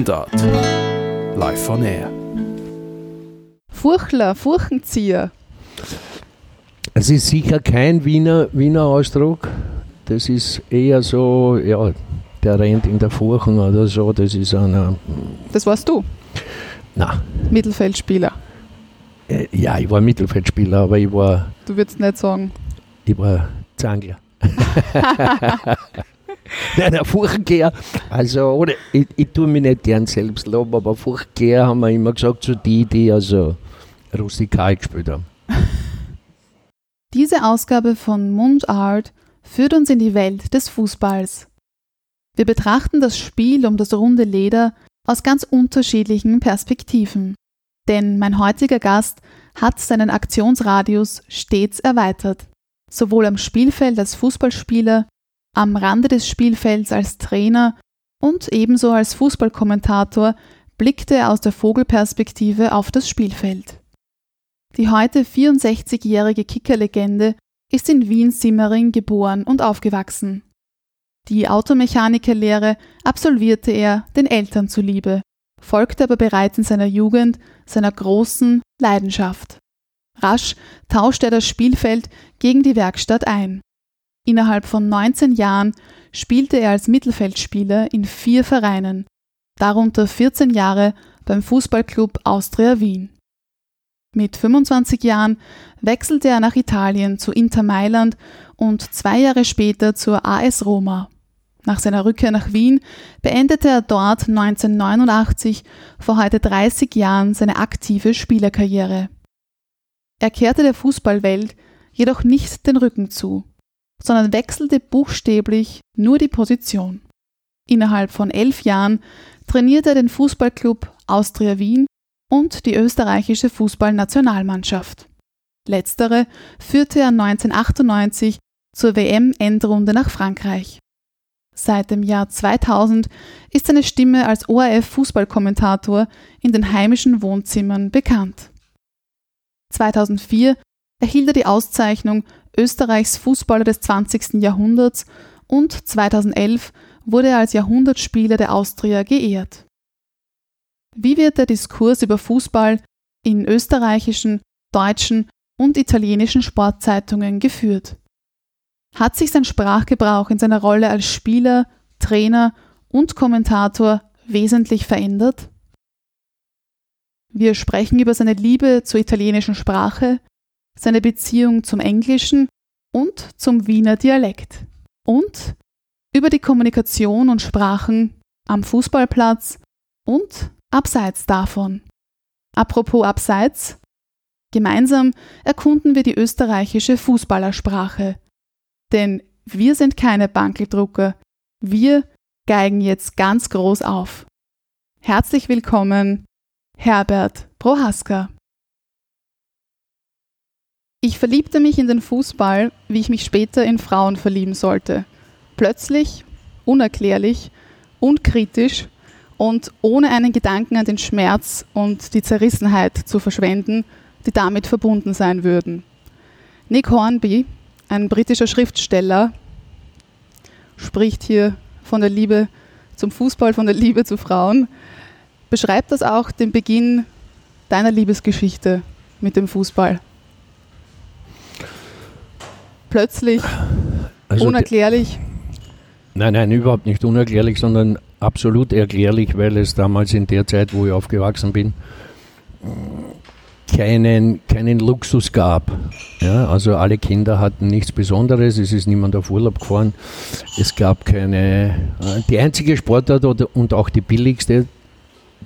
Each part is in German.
Mundart. Live von Air. Furchler, Furchenzieher. Es ist sicher kein Wiener, Wiener Ausdruck. Das ist eher so, ja, der rennt in der Furchen oder so. Das ist einer. Das warst du? Na. Mittelfeldspieler. Äh, ja, ich war Mittelfeldspieler, aber ich war. Du würdest nicht sagen. Ich war Zangler. Nein, der Furchtgeher, also oder, ich, ich tue mich nicht gern selbst loben, aber Furchtgeher haben wir immer gesagt, so die, die also rustikal gespielt haben. Diese Ausgabe von Mundart führt uns in die Welt des Fußballs. Wir betrachten das Spiel um das runde Leder aus ganz unterschiedlichen Perspektiven. Denn mein heutiger Gast hat seinen Aktionsradius stets erweitert, sowohl am Spielfeld als Fußballspieler am Rande des Spielfelds als Trainer und ebenso als Fußballkommentator blickte er aus der Vogelperspektive auf das Spielfeld. Die heute 64-jährige Kickerlegende ist in Wien-Simmering geboren und aufgewachsen. Die Automechanikerlehre absolvierte er den Eltern zuliebe, folgte aber bereits in seiner Jugend seiner großen Leidenschaft. Rasch tauschte er das Spielfeld gegen die Werkstatt ein. Innerhalb von 19 Jahren spielte er als Mittelfeldspieler in vier Vereinen, darunter 14 Jahre beim Fußballclub Austria Wien. Mit 25 Jahren wechselte er nach Italien zu Inter Mailand und zwei Jahre später zur AS Roma. Nach seiner Rückkehr nach Wien beendete er dort 1989 vor heute 30 Jahren seine aktive Spielerkarriere. Er kehrte der Fußballwelt jedoch nicht den Rücken zu sondern wechselte buchstäblich nur die Position. Innerhalb von elf Jahren trainierte er den Fußballclub Austria Wien und die österreichische Fußballnationalmannschaft. Letztere führte er 1998 zur WM-Endrunde nach Frankreich. Seit dem Jahr 2000 ist seine Stimme als ORF-Fußballkommentator in den heimischen Wohnzimmern bekannt. 2004 erhielt er die Auszeichnung Österreichs Fußballer des 20. Jahrhunderts und 2011 wurde er als Jahrhundertspieler der Austria geehrt. Wie wird der Diskurs über Fußball in österreichischen, deutschen und italienischen Sportzeitungen geführt? Hat sich sein Sprachgebrauch in seiner Rolle als Spieler, Trainer und Kommentator wesentlich verändert? Wir sprechen über seine Liebe zur italienischen Sprache, seine Beziehung zum Englischen und zum Wiener Dialekt und über die Kommunikation und Sprachen am Fußballplatz und abseits davon. Apropos abseits, gemeinsam erkunden wir die österreichische Fußballersprache. Denn wir sind keine Bankeldrucker, wir geigen jetzt ganz groß auf. Herzlich willkommen, Herbert Prohaska. Ich verliebte mich in den Fußball, wie ich mich später in Frauen verlieben sollte. Plötzlich, unerklärlich, unkritisch und ohne einen Gedanken an den Schmerz und die Zerrissenheit zu verschwenden, die damit verbunden sein würden. Nick Hornby, ein britischer Schriftsteller, spricht hier von der Liebe zum Fußball, von der Liebe zu Frauen, beschreibt das auch den Beginn deiner Liebesgeschichte mit dem Fußball plötzlich, also unerklärlich? Nein, nein, überhaupt nicht unerklärlich, sondern absolut erklärlich, weil es damals in der Zeit, wo ich aufgewachsen bin, keinen, keinen Luxus gab. Ja, also alle Kinder hatten nichts Besonderes, es ist niemand auf Urlaub gefahren. Es gab keine. Die einzige Sportart und auch die billigste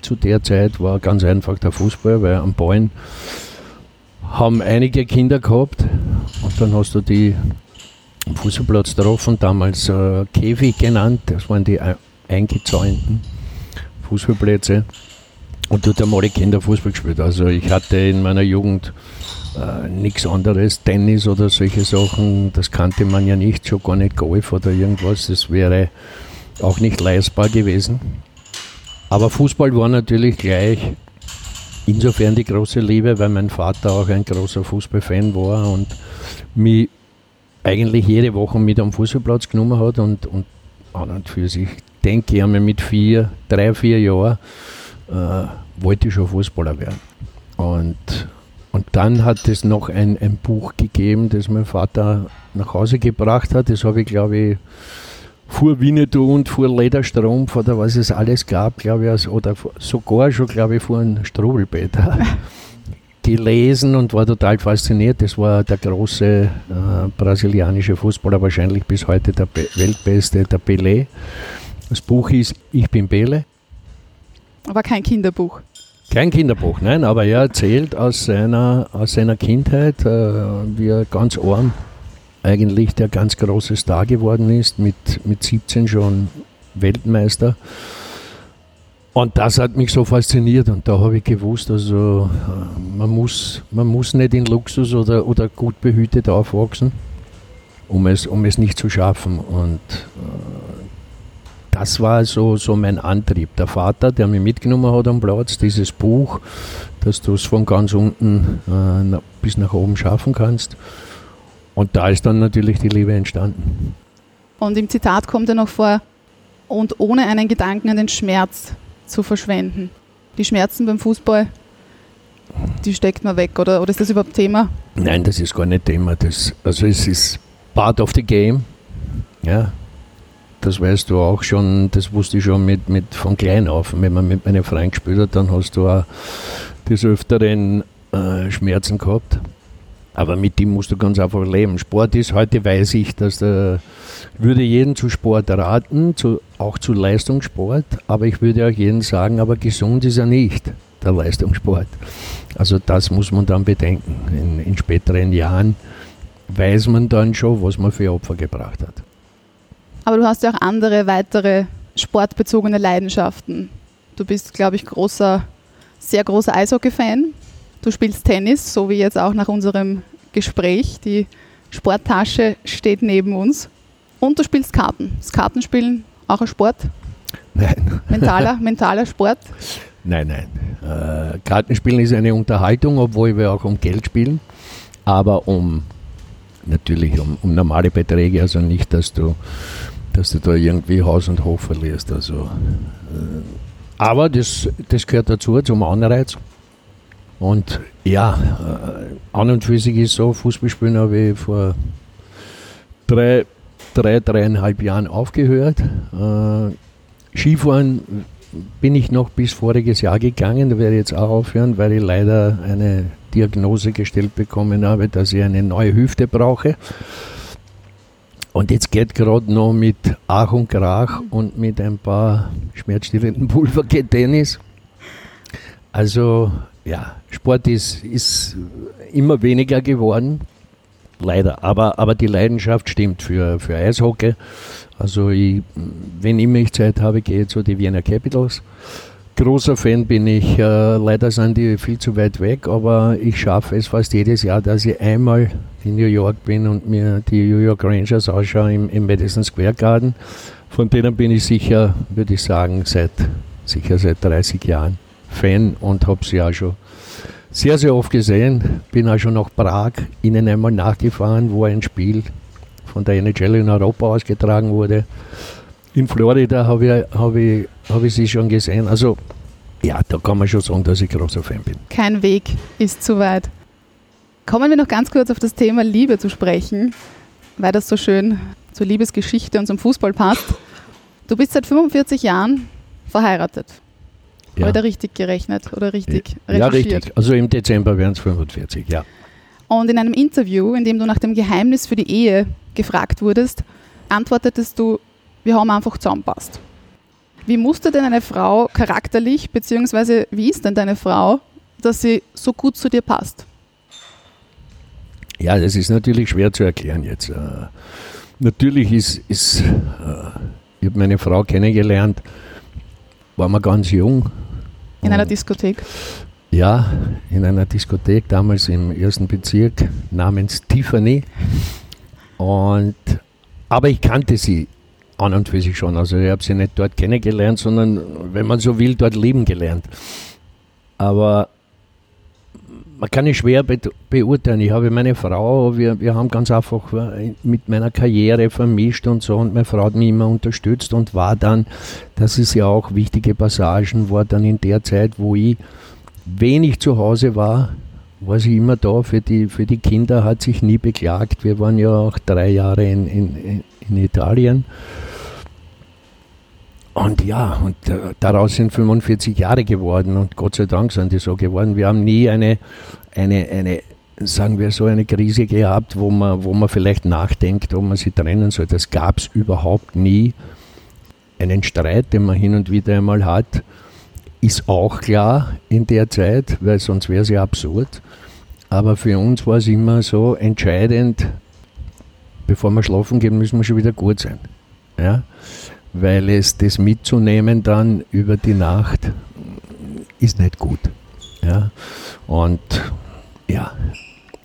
zu der Zeit war ganz einfach der Fußball, weil am Ballen haben einige Kinder gehabt und dann hast du die am Fußballplatz getroffen, damals äh, Käfig genannt, das waren die eingezäunten Fußballplätze. Und dort haben alle Kinder Fußball gespielt. Also ich hatte in meiner Jugend äh, nichts anderes, Tennis oder solche Sachen, das kannte man ja nicht, schon gar nicht Golf oder irgendwas, das wäre auch nicht leistbar gewesen. Aber Fußball war natürlich gleich insofern die große Liebe, weil mein Vater auch ein großer Fußballfan war und mich eigentlich jede Woche mit am Fußballplatz genommen hat und, und an und für sich denke, ich habe mit vier, drei, vier Jahren äh, wollte ich schon Fußballer werden. Und, und dann hat es noch ein, ein Buch gegeben, das mein Vater nach Hause gebracht hat. Das habe ich, glaube ich, vor Winnetou und vor Lederstrumpf oder was es alles gab, glaube ich, oder sogar schon, glaube ich, vor einem Strubelbäder gelesen und war total fasziniert. Das war der große äh, brasilianische Fußballer, wahrscheinlich bis heute der Be Weltbeste, der Pelé. Das Buch hieß Ich bin Bele. Aber kein Kinderbuch. Kein Kinderbuch, nein, aber er erzählt aus seiner, aus seiner Kindheit, äh, wie er ganz arm eigentlich der ganz große Star geworden ist, mit, mit 17 schon Weltmeister. Und das hat mich so fasziniert und da habe ich gewusst, also äh, man muss, man muss nicht in Luxus oder, oder gut behütet aufwachsen, um es, um es nicht zu schaffen. Und äh, das war so, so mein Antrieb. Der Vater, der mich mitgenommen hat am Platz, dieses Buch, dass du es von ganz unten äh, bis nach oben schaffen kannst. Und da ist dann natürlich die Liebe entstanden. Und im Zitat kommt ja noch vor, und ohne einen Gedanken an den Schmerz zu verschwenden. Die Schmerzen beim Fußball, die steckt man weg, oder, oder ist das überhaupt Thema? Nein, das ist gar nicht Thema. Das, also es ist part of the game. Ja, das weißt du auch schon, das wusste ich schon mit, mit von klein auf. Wenn man mit meinen Freunden gespielt hat, dann hast du auch des Öfteren äh, Schmerzen gehabt. Aber mit dem musst du ganz einfach leben. Sport ist, heute weiß ich, dass der, ich würde jeden zu Sport raten, zu, auch zu Leistungssport, aber ich würde auch jeden sagen, aber gesund ist er nicht, der Leistungssport. Also das muss man dann bedenken. In, in späteren Jahren weiß man dann schon, was man für Opfer gebracht hat. Aber du hast ja auch andere, weitere sportbezogene Leidenschaften. Du bist, glaube ich, großer, sehr großer Eishockey-Fan. Du spielst Tennis, so wie jetzt auch nach unserem Gespräch. Die Sporttasche steht neben uns. Und du spielst Karten. Das Kartenspielen auch ein Sport? Nein. Mentaler, mentaler Sport? Nein, nein. Äh, Kartenspielen ist eine Unterhaltung, obwohl wir auch um Geld spielen. Aber um natürlich um, um normale Beträge, also nicht, dass du, dass du da irgendwie Haus und Hof verlierst. Also, äh, aber das, das gehört dazu, zum Anreiz. Und ja, äh, an und für sich ist so, Fußballspielen habe ich vor drei, drei, dreieinhalb Jahren aufgehört. Äh, Skifahren bin ich noch bis voriges Jahr gegangen, da werde ich jetzt auch aufhören, weil ich leider eine Diagnose gestellt bekommen habe, dass ich eine neue Hüfte brauche. Und jetzt geht gerade noch mit Ach und Krach und mit ein paar schmerzstillenden Pulver geht Tennis. Also ja, Sport ist, ist immer weniger geworden, leider. Aber, aber die Leidenschaft stimmt für, für Eishockey. Also ich, wenn immer ich Zeit habe, gehe ich zu die Vienna Capitals. Großer Fan bin ich. Äh, leider sind die viel zu weit weg, aber ich schaffe es fast jedes Jahr, dass ich einmal in New York bin und mir die New York Rangers ausschaue im, im Madison Square Garden. Von denen bin ich sicher, würde ich sagen, seit sicher seit 30 Jahren. Fan und habe sie auch schon sehr, sehr oft gesehen. Bin auch schon nach Prag ihnen einmal nachgefahren, wo ein Spiel von der NHL in Europa ausgetragen wurde. In Florida habe ich, hab ich, hab ich sie schon gesehen. Also ja, da kann man schon sagen, dass ich großer Fan bin. Kein Weg ist zu weit. Kommen wir noch ganz kurz auf das Thema Liebe zu sprechen, weil das so schön zur Liebesgeschichte und zum Fußball passt. Du bist seit 45 Jahren verheiratet. Ja. Ich richtig gerechnet oder richtig ja, Ja, richtig. Also im Dezember wären es 45, ja. Und in einem Interview, in dem du nach dem Geheimnis für die Ehe gefragt wurdest, antwortetest du, wir haben einfach zusammenpasst. Wie musste denn eine Frau charakterlich, beziehungsweise wie ist denn deine Frau, dass sie so gut zu dir passt? Ja, das ist natürlich schwer zu erklären jetzt. Äh, natürlich ist, ist äh, ich habe meine Frau kennengelernt, war man ganz jung, in einer Diskothek? Ja, in einer Diskothek damals im ersten Bezirk namens Tiffany. Und, aber ich kannte sie an und für sich schon. Also ich habe sie nicht dort kennengelernt, sondern, wenn man so will, dort leben gelernt. Aber man kann es schwer be beurteilen. Ich habe meine Frau, wir, wir haben ganz einfach äh, mit meiner Karriere vermischt und so und meine Frau hat mich immer unterstützt und war dann, das ist ja auch wichtige Passagen, war dann in der Zeit, wo ich wenig zu Hause war, war sie immer da für die, für die Kinder, hat sich nie beklagt. Wir waren ja auch drei Jahre in, in, in Italien. Und ja, und äh, daraus sind 45 Jahre geworden und Gott sei Dank sind die so geworden. Wir haben nie eine, eine, eine sagen wir so, eine Krise gehabt, wo man, wo man vielleicht nachdenkt, ob man sie trennen soll. Das gab es überhaupt nie. Einen Streit, den man hin und wieder einmal hat, ist auch klar in der Zeit, weil sonst wäre es ja absurd. Aber für uns war es immer so entscheidend, bevor wir schlafen gehen, müssen wir schon wieder gut sein. Ja? Weil es das mitzunehmen dann über die Nacht ist nicht gut. Ja? Und ja,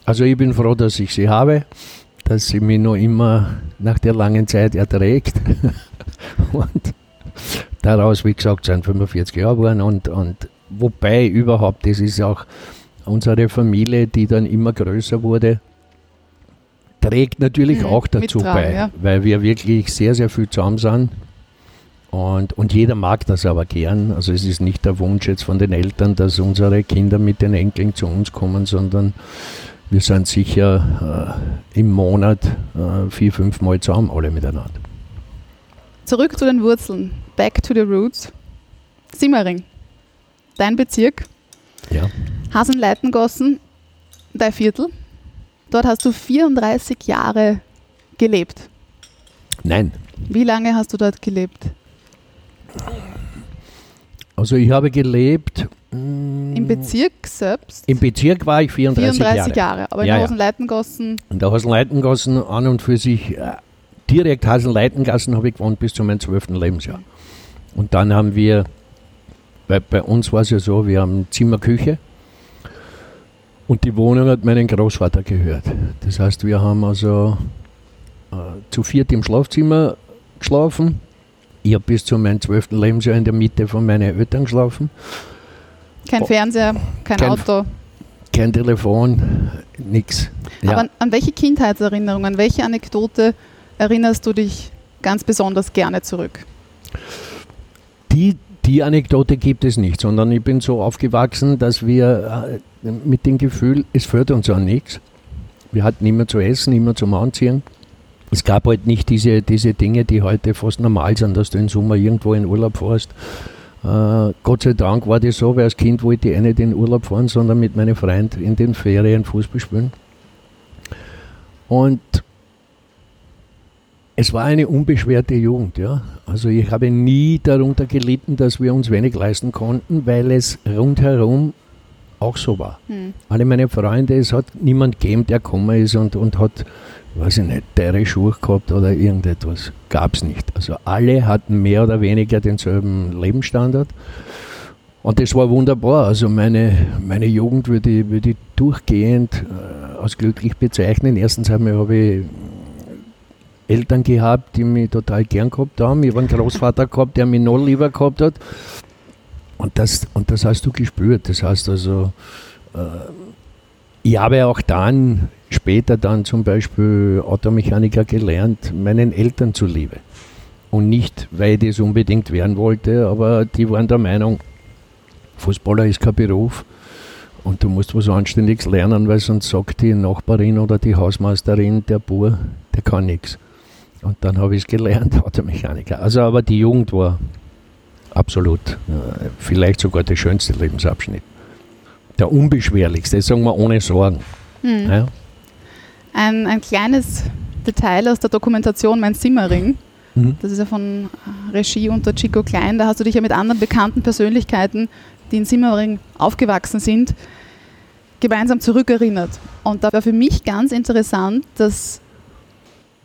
also ich bin froh, dass ich sie habe, dass sie mich noch immer nach der langen Zeit erträgt. Und daraus, wie gesagt, sind 45 Jahre geworden und, und wobei überhaupt, das ist auch unsere Familie, die dann immer größer wurde, trägt natürlich mhm, auch dazu bei, ja. weil wir wirklich sehr, sehr viel zusammen sind. Und, und jeder mag das aber gern. Also es ist nicht der Wunsch jetzt von den Eltern, dass unsere Kinder mit den Enkeln zu uns kommen, sondern wir sind sicher äh, im Monat äh, vier, fünf Mal zusammen, alle miteinander. Zurück zu den Wurzeln. Back to the Roots. Simmering, dein Bezirk. Ja. Hasenleitengossen, dein Viertel. Dort hast du 34 Jahre gelebt. Nein. Wie lange hast du dort gelebt? Also ich habe gelebt. Mm, Im Bezirk selbst? Im Bezirk war ich 34, 34 Jahre. Jahre. aber in ja, der Hasenleitengossen? In der Hasenleitengossen an und für sich äh, direkt Hasenleitengassen habe ich gewohnt bis zu meinem 12. Lebensjahr. Und dann haben wir, bei, bei uns war es ja so, wir haben Zimmer, Küche und die Wohnung hat meinen Großvater gehört. Das heißt, wir haben also äh, zu viert im Schlafzimmer geschlafen. Ich habe bis zu meinem 12. Lebensjahr in der Mitte von meinen Eltern geschlafen. Kein Fernseher, kein, kein Auto. Kein Telefon, nichts. Ja. Aber an, an welche Kindheitserinnerung, an welche Anekdote erinnerst du dich ganz besonders gerne zurück? Die, die Anekdote gibt es nicht, sondern ich bin so aufgewachsen, dass wir äh, mit dem Gefühl, es führt uns an nichts. Wir hatten immer zu essen, immer zum Anziehen. Es gab halt nicht diese, diese Dinge, die heute fast normal sind, dass du im Sommer irgendwo in Urlaub fährst. Äh, Gott sei Dank war das so, weil als Kind wollte ich eh nicht in Urlaub fahren, sondern mit meinem Freund in den Ferien Fußball spielen. Und es war eine unbeschwerte Jugend, ja. Also ich habe nie darunter gelitten, dass wir uns wenig leisten konnten, weil es rundherum auch so war. Hm. Alle meine Freunde, es hat niemand gegeben, der gekommen ist und, und hat, weiß ich nicht, teure Schuhe gehabt oder irgendetwas. Gab es nicht. Also alle hatten mehr oder weniger denselben Lebensstandard. Und das war wunderbar. Also meine, meine Jugend würde ich, würde ich durchgehend äh, als glücklich bezeichnen. Erstens habe ich Eltern gehabt, die mich total gern gehabt haben. Ich habe einen Großvater gehabt, der mich noch lieber gehabt hat. Und das, und das hast du gespürt. Das heißt also, äh, ich habe auch dann, später dann zum Beispiel Automechaniker gelernt, meinen Eltern zuliebe. Und nicht, weil ich das unbedingt werden wollte, aber die waren der Meinung, Fußballer ist kein Beruf und du musst was Anständiges lernen, weil sonst sagt die Nachbarin oder die Hausmeisterin, der Bur, der kann nichts. Und dann habe ich es gelernt, Automechaniker. Also aber die Jugend war absolut, äh, vielleicht sogar der schönste Lebensabschnitt. Der unbeschwerlichste, sagen wir ohne Sorgen. Hm. Ja? Ein, ein kleines Detail aus der Dokumentation Mein Simmering. Mhm. Das ist ja von Regie unter Chico Klein. Da hast du dich ja mit anderen bekannten Persönlichkeiten, die in Simmering aufgewachsen sind, gemeinsam zurückerinnert. Und da war für mich ganz interessant, dass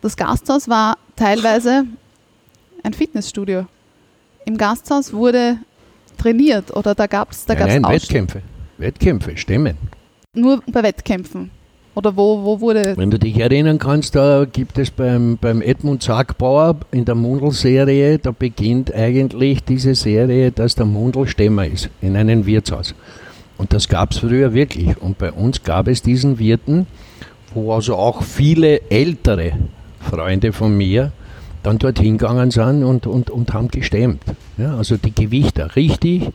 das Gasthaus war teilweise ein Fitnessstudio. Im Gasthaus wurde trainiert oder da gab es da gab's Nein, Wettkämpfe. Wettkämpfe, stimmen. Nur bei Wettkämpfen. Oder wo, wo wurde. Wenn du dich erinnern kannst, da gibt es beim, beim Edmund Sackbauer in der Mundl-Serie, da beginnt eigentlich diese Serie, dass der Mundl Stämmer ist in einem Wirtshaus. Und das gab es früher wirklich. Und bei uns gab es diesen Wirten, wo also auch viele ältere Freunde von mir dann dort hingegangen sind und, und, und haben gestemmt. Ja, also die Gewichter richtig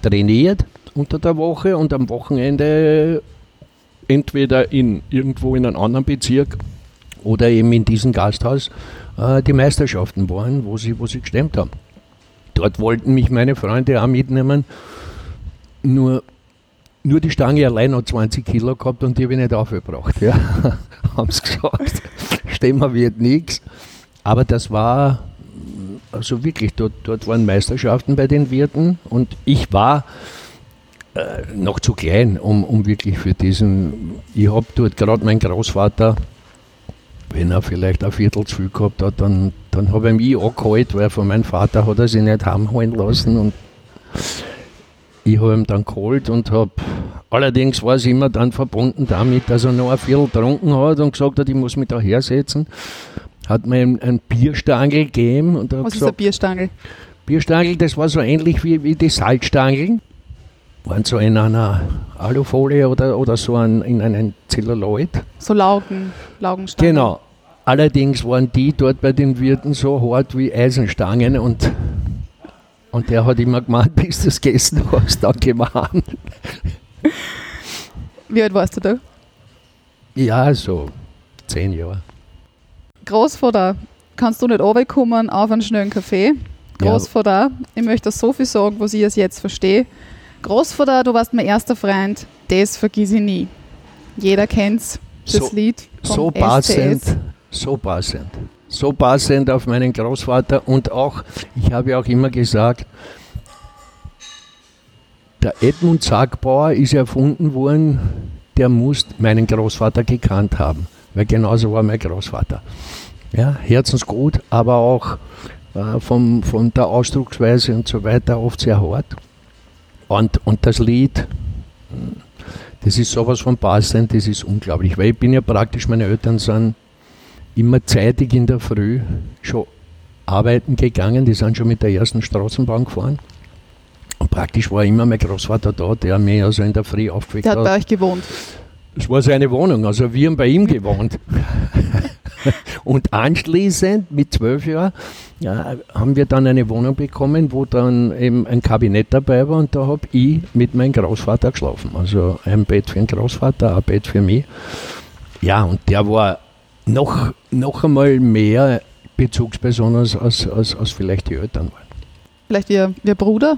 trainiert unter der Woche und am Wochenende entweder in, irgendwo in einem anderen Bezirk oder eben in diesem Gasthaus äh, die Meisterschaften waren, wo sie, wo sie gestemmt haben. Dort wollten mich meine Freunde auch mitnehmen, nur, nur die Stange allein hat 20 Kilo gehabt und die habe ich nicht aufgebracht. Ja. haben sie gesagt, stemmen wird nichts. Aber das war, also wirklich, dort, dort waren Meisterschaften bei den Wirten und ich war äh, noch zu klein, um, um wirklich für diesen, ich habe dort gerade meinen Großvater, wenn er vielleicht ein Viertel zu viel gehabt hat, dann, dann habe ich mich angeholt, weil von meinem Vater hat er sich nicht heimholen lassen und ich habe ihn dann geholt und habe, allerdings war es immer dann verbunden damit, dass er noch ein Viertel getrunken hat und gesagt hat, ich muss mich da hersetzen hat mir ein, ein Bierstangel gegeben. Und Was ist ein Bierstangel? Bierstangel, das war so ähnlich wie, wie die Salzstangeln. Waren so in einer Alufolie oder, oder so ein, in einem Zelluloid. So Laugen, Laugenstangen. Genau. Allerdings waren die dort bei den Wirten so hart wie Eisenstangen und, und der hat immer gemeint, bis du das gegessen hast, dann gewarnt. Wie alt warst du da? Ja, so zehn Jahre. Großvater, kannst du nicht runterkommen auf einen schnellen Kaffee? Großvater, ja. ich möchte so viel sagen, was ich jetzt verstehe. Großvater, du warst mein erster Freund, das vergiss ich nie. Jeder kennt das so, Lied. so passend, so passend. So passend auf meinen Großvater und auch, ich habe ja auch immer gesagt, der Edmund Sagbauer ist erfunden worden, der muss meinen Großvater gekannt haben weil genauso war mein Großvater. Ja, herzensgut, aber auch äh, vom, von der Ausdrucksweise und so weiter oft sehr hart. Und, und das Lied, das ist sowas von passend, das ist unglaublich, weil ich bin ja praktisch, meine Eltern sind immer zeitig in der Früh schon arbeiten gegangen, die sind schon mit der ersten Straßenbahn gefahren. Und praktisch war immer mein Großvater da, der mir also in der Früh aufgeweckt hat. Der hat bei euch gewohnt? Das war seine Wohnung, also wir haben bei ihm gewohnt. und anschließend, mit zwölf Jahren, ja, haben wir dann eine Wohnung bekommen, wo dann eben ein Kabinett dabei war und da habe ich mit meinem Großvater geschlafen. Also ein Bett für den Großvater, ein Bett für mich. Ja, und der war noch, noch einmal mehr Bezugsperson als, als, als, als vielleicht die Eltern waren. Vielleicht ihr, ihr Bruder?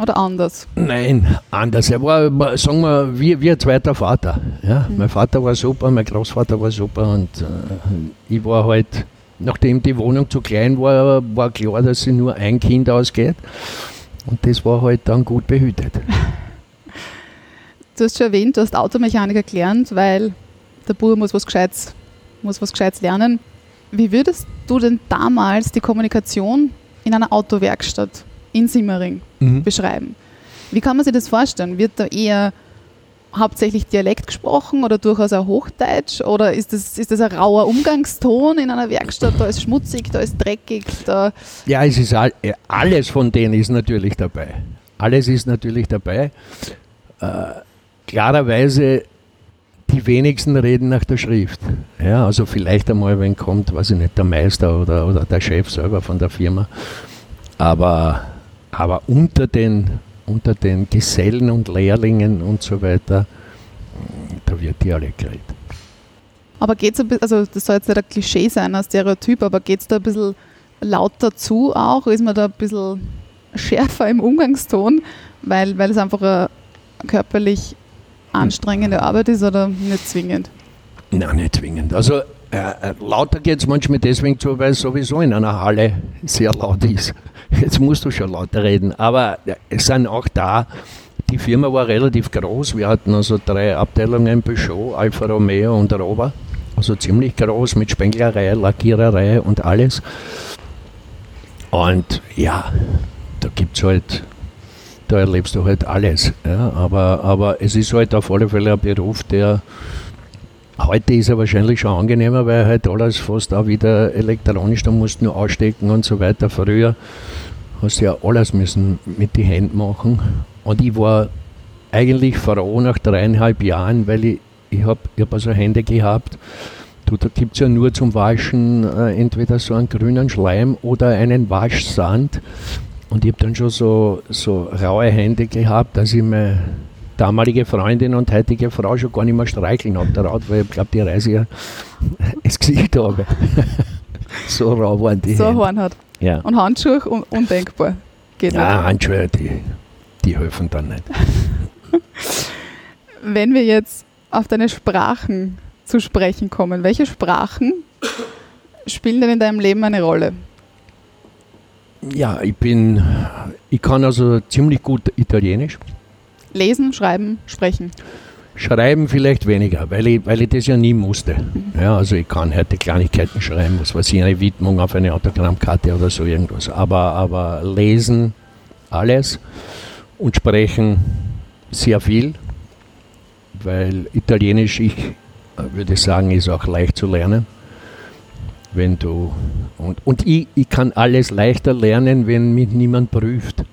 Oder anders? Nein, anders. Er war, sagen wir, wie, wie ein zweiter Vater. Ja? Mhm. Mein Vater war super, mein Großvater war super und äh, ich war halt, nachdem die Wohnung zu klein war, war klar, dass sie nur ein Kind ausgeht. Und das war halt dann gut behütet. Du hast schon erwähnt, du hast Automechaniker gelernt, weil der Bub muss was Gescheites, muss was Gescheites lernen. Wie würdest du denn damals die Kommunikation in einer Autowerkstatt in Simmering mhm. beschreiben. Wie kann man sich das vorstellen? Wird da eher hauptsächlich Dialekt gesprochen oder durchaus auch Hochdeutsch? Oder ist das, ist das ein rauer Umgangston in einer Werkstatt? Da ist schmutzig, da ist dreckig. Da ja, es ist all, alles von denen ist natürlich dabei. Alles ist natürlich dabei. Äh, klarerweise, die wenigsten reden nach der Schrift. Ja, also vielleicht einmal, wenn kommt, weiß ich nicht, der Meister oder, oder der Chef selber von der Firma. Aber aber unter den, unter den Gesellen und Lehrlingen und so weiter, da wird Dialekt geredet. Aber geht es ein bisschen, also das soll jetzt nicht ein Klischee sein, ein Stereotyp, aber geht es da ein bisschen lauter zu auch? Ist man da ein bisschen schärfer im Umgangston, weil, weil es einfach eine körperlich anstrengende Arbeit ist oder nicht zwingend? Nein, nicht zwingend. Also äh, äh lauter geht es manchmal deswegen zu, weil es sowieso in einer Halle sehr laut ist. Jetzt musst du schon lauter reden. Aber es sind auch da, die Firma war relativ groß. Wir hatten also drei Abteilungen, Peugeot, Alfa Romeo und Rover. Also ziemlich groß mit Spenglerei, Lackiererei und alles. Und ja, da gibt es halt, da erlebst du halt alles. Ja, aber, aber es ist halt auf alle Fälle ein Beruf, der Heute ist er wahrscheinlich schon angenehmer, weil halt alles fast auch wieder elektronisch, da musst du nur ausstecken und so weiter. Früher hast du ja alles müssen mit den Händen machen. Und ich war eigentlich froh nach dreieinhalb Jahren, weil ich, ich habe ich hab also Hände gehabt, du, da gibt es ja nur zum Waschen äh, entweder so einen grünen Schleim oder einen Waschsand. Und ich habe dann schon so, so raue Hände gehabt, dass ich meine damalige Freundin und heutige Frau schon gar nicht mehr streicheln habe darauf, weil ich glaube, die Reise ja ins Gesicht habe. so rau waren die So Hände. Horn hat. Ja. Und Handschuhe un undenkbar. Geht Ja, Handschuhe, die, die helfen dann nicht. nicht. Wenn wir jetzt auf deine Sprachen zu sprechen kommen, welche Sprachen spielen denn in deinem Leben eine Rolle? Ja, ich bin, ich kann also ziemlich gut Italienisch. Lesen, schreiben, sprechen. Schreiben vielleicht weniger, weil ich, weil ich das ja nie musste. Ja, also ich kann heute Kleinigkeiten schreiben, was weiß ich, eine Widmung auf eine Autogrammkarte oder so irgendwas. Aber, aber lesen alles und sprechen sehr viel, weil Italienisch, ich würde sagen, ist auch leicht zu lernen. Wenn du und, und ich, ich kann alles leichter lernen, wenn mich niemand prüft.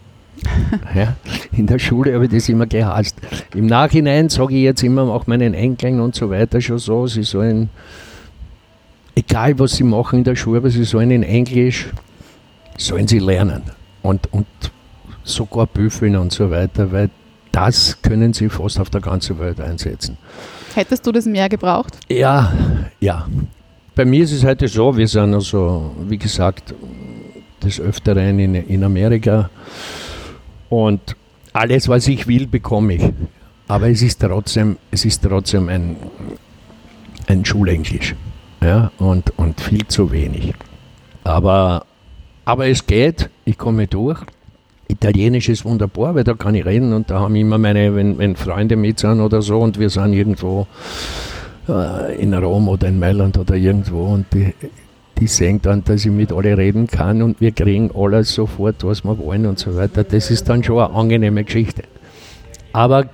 Ja, in der Schule habe ich das immer gehasst. Im Nachhinein sage ich jetzt immer auch meinen Enkeln und so weiter schon so, sie sollen, egal was sie machen in der Schule, aber sie sollen in Englisch, sollen sie lernen. Und, und sogar büffeln und so weiter, weil das können sie fast auf der ganzen Welt einsetzen. Hättest du das mehr gebraucht? Ja, ja. Bei mir ist es heute so, wir sind also, wie gesagt, des Öfteren in, in Amerika und alles, was ich will, bekomme ich. Aber es ist trotzdem, es ist trotzdem ein, ein Schulenglisch. Ja, und, und viel zu wenig. Aber, aber es geht, ich komme durch. Italienisch ist wunderbar, weil da kann ich reden und da haben immer meine, wenn, wenn Freunde mit sind oder so und wir sind irgendwo äh, in Rom oder in Mailand oder irgendwo und die, die sehen dann, dass ich mit alle reden kann und wir kriegen alles sofort, was wir wollen und so weiter. Das ist dann schon eine angenehme Geschichte. Aber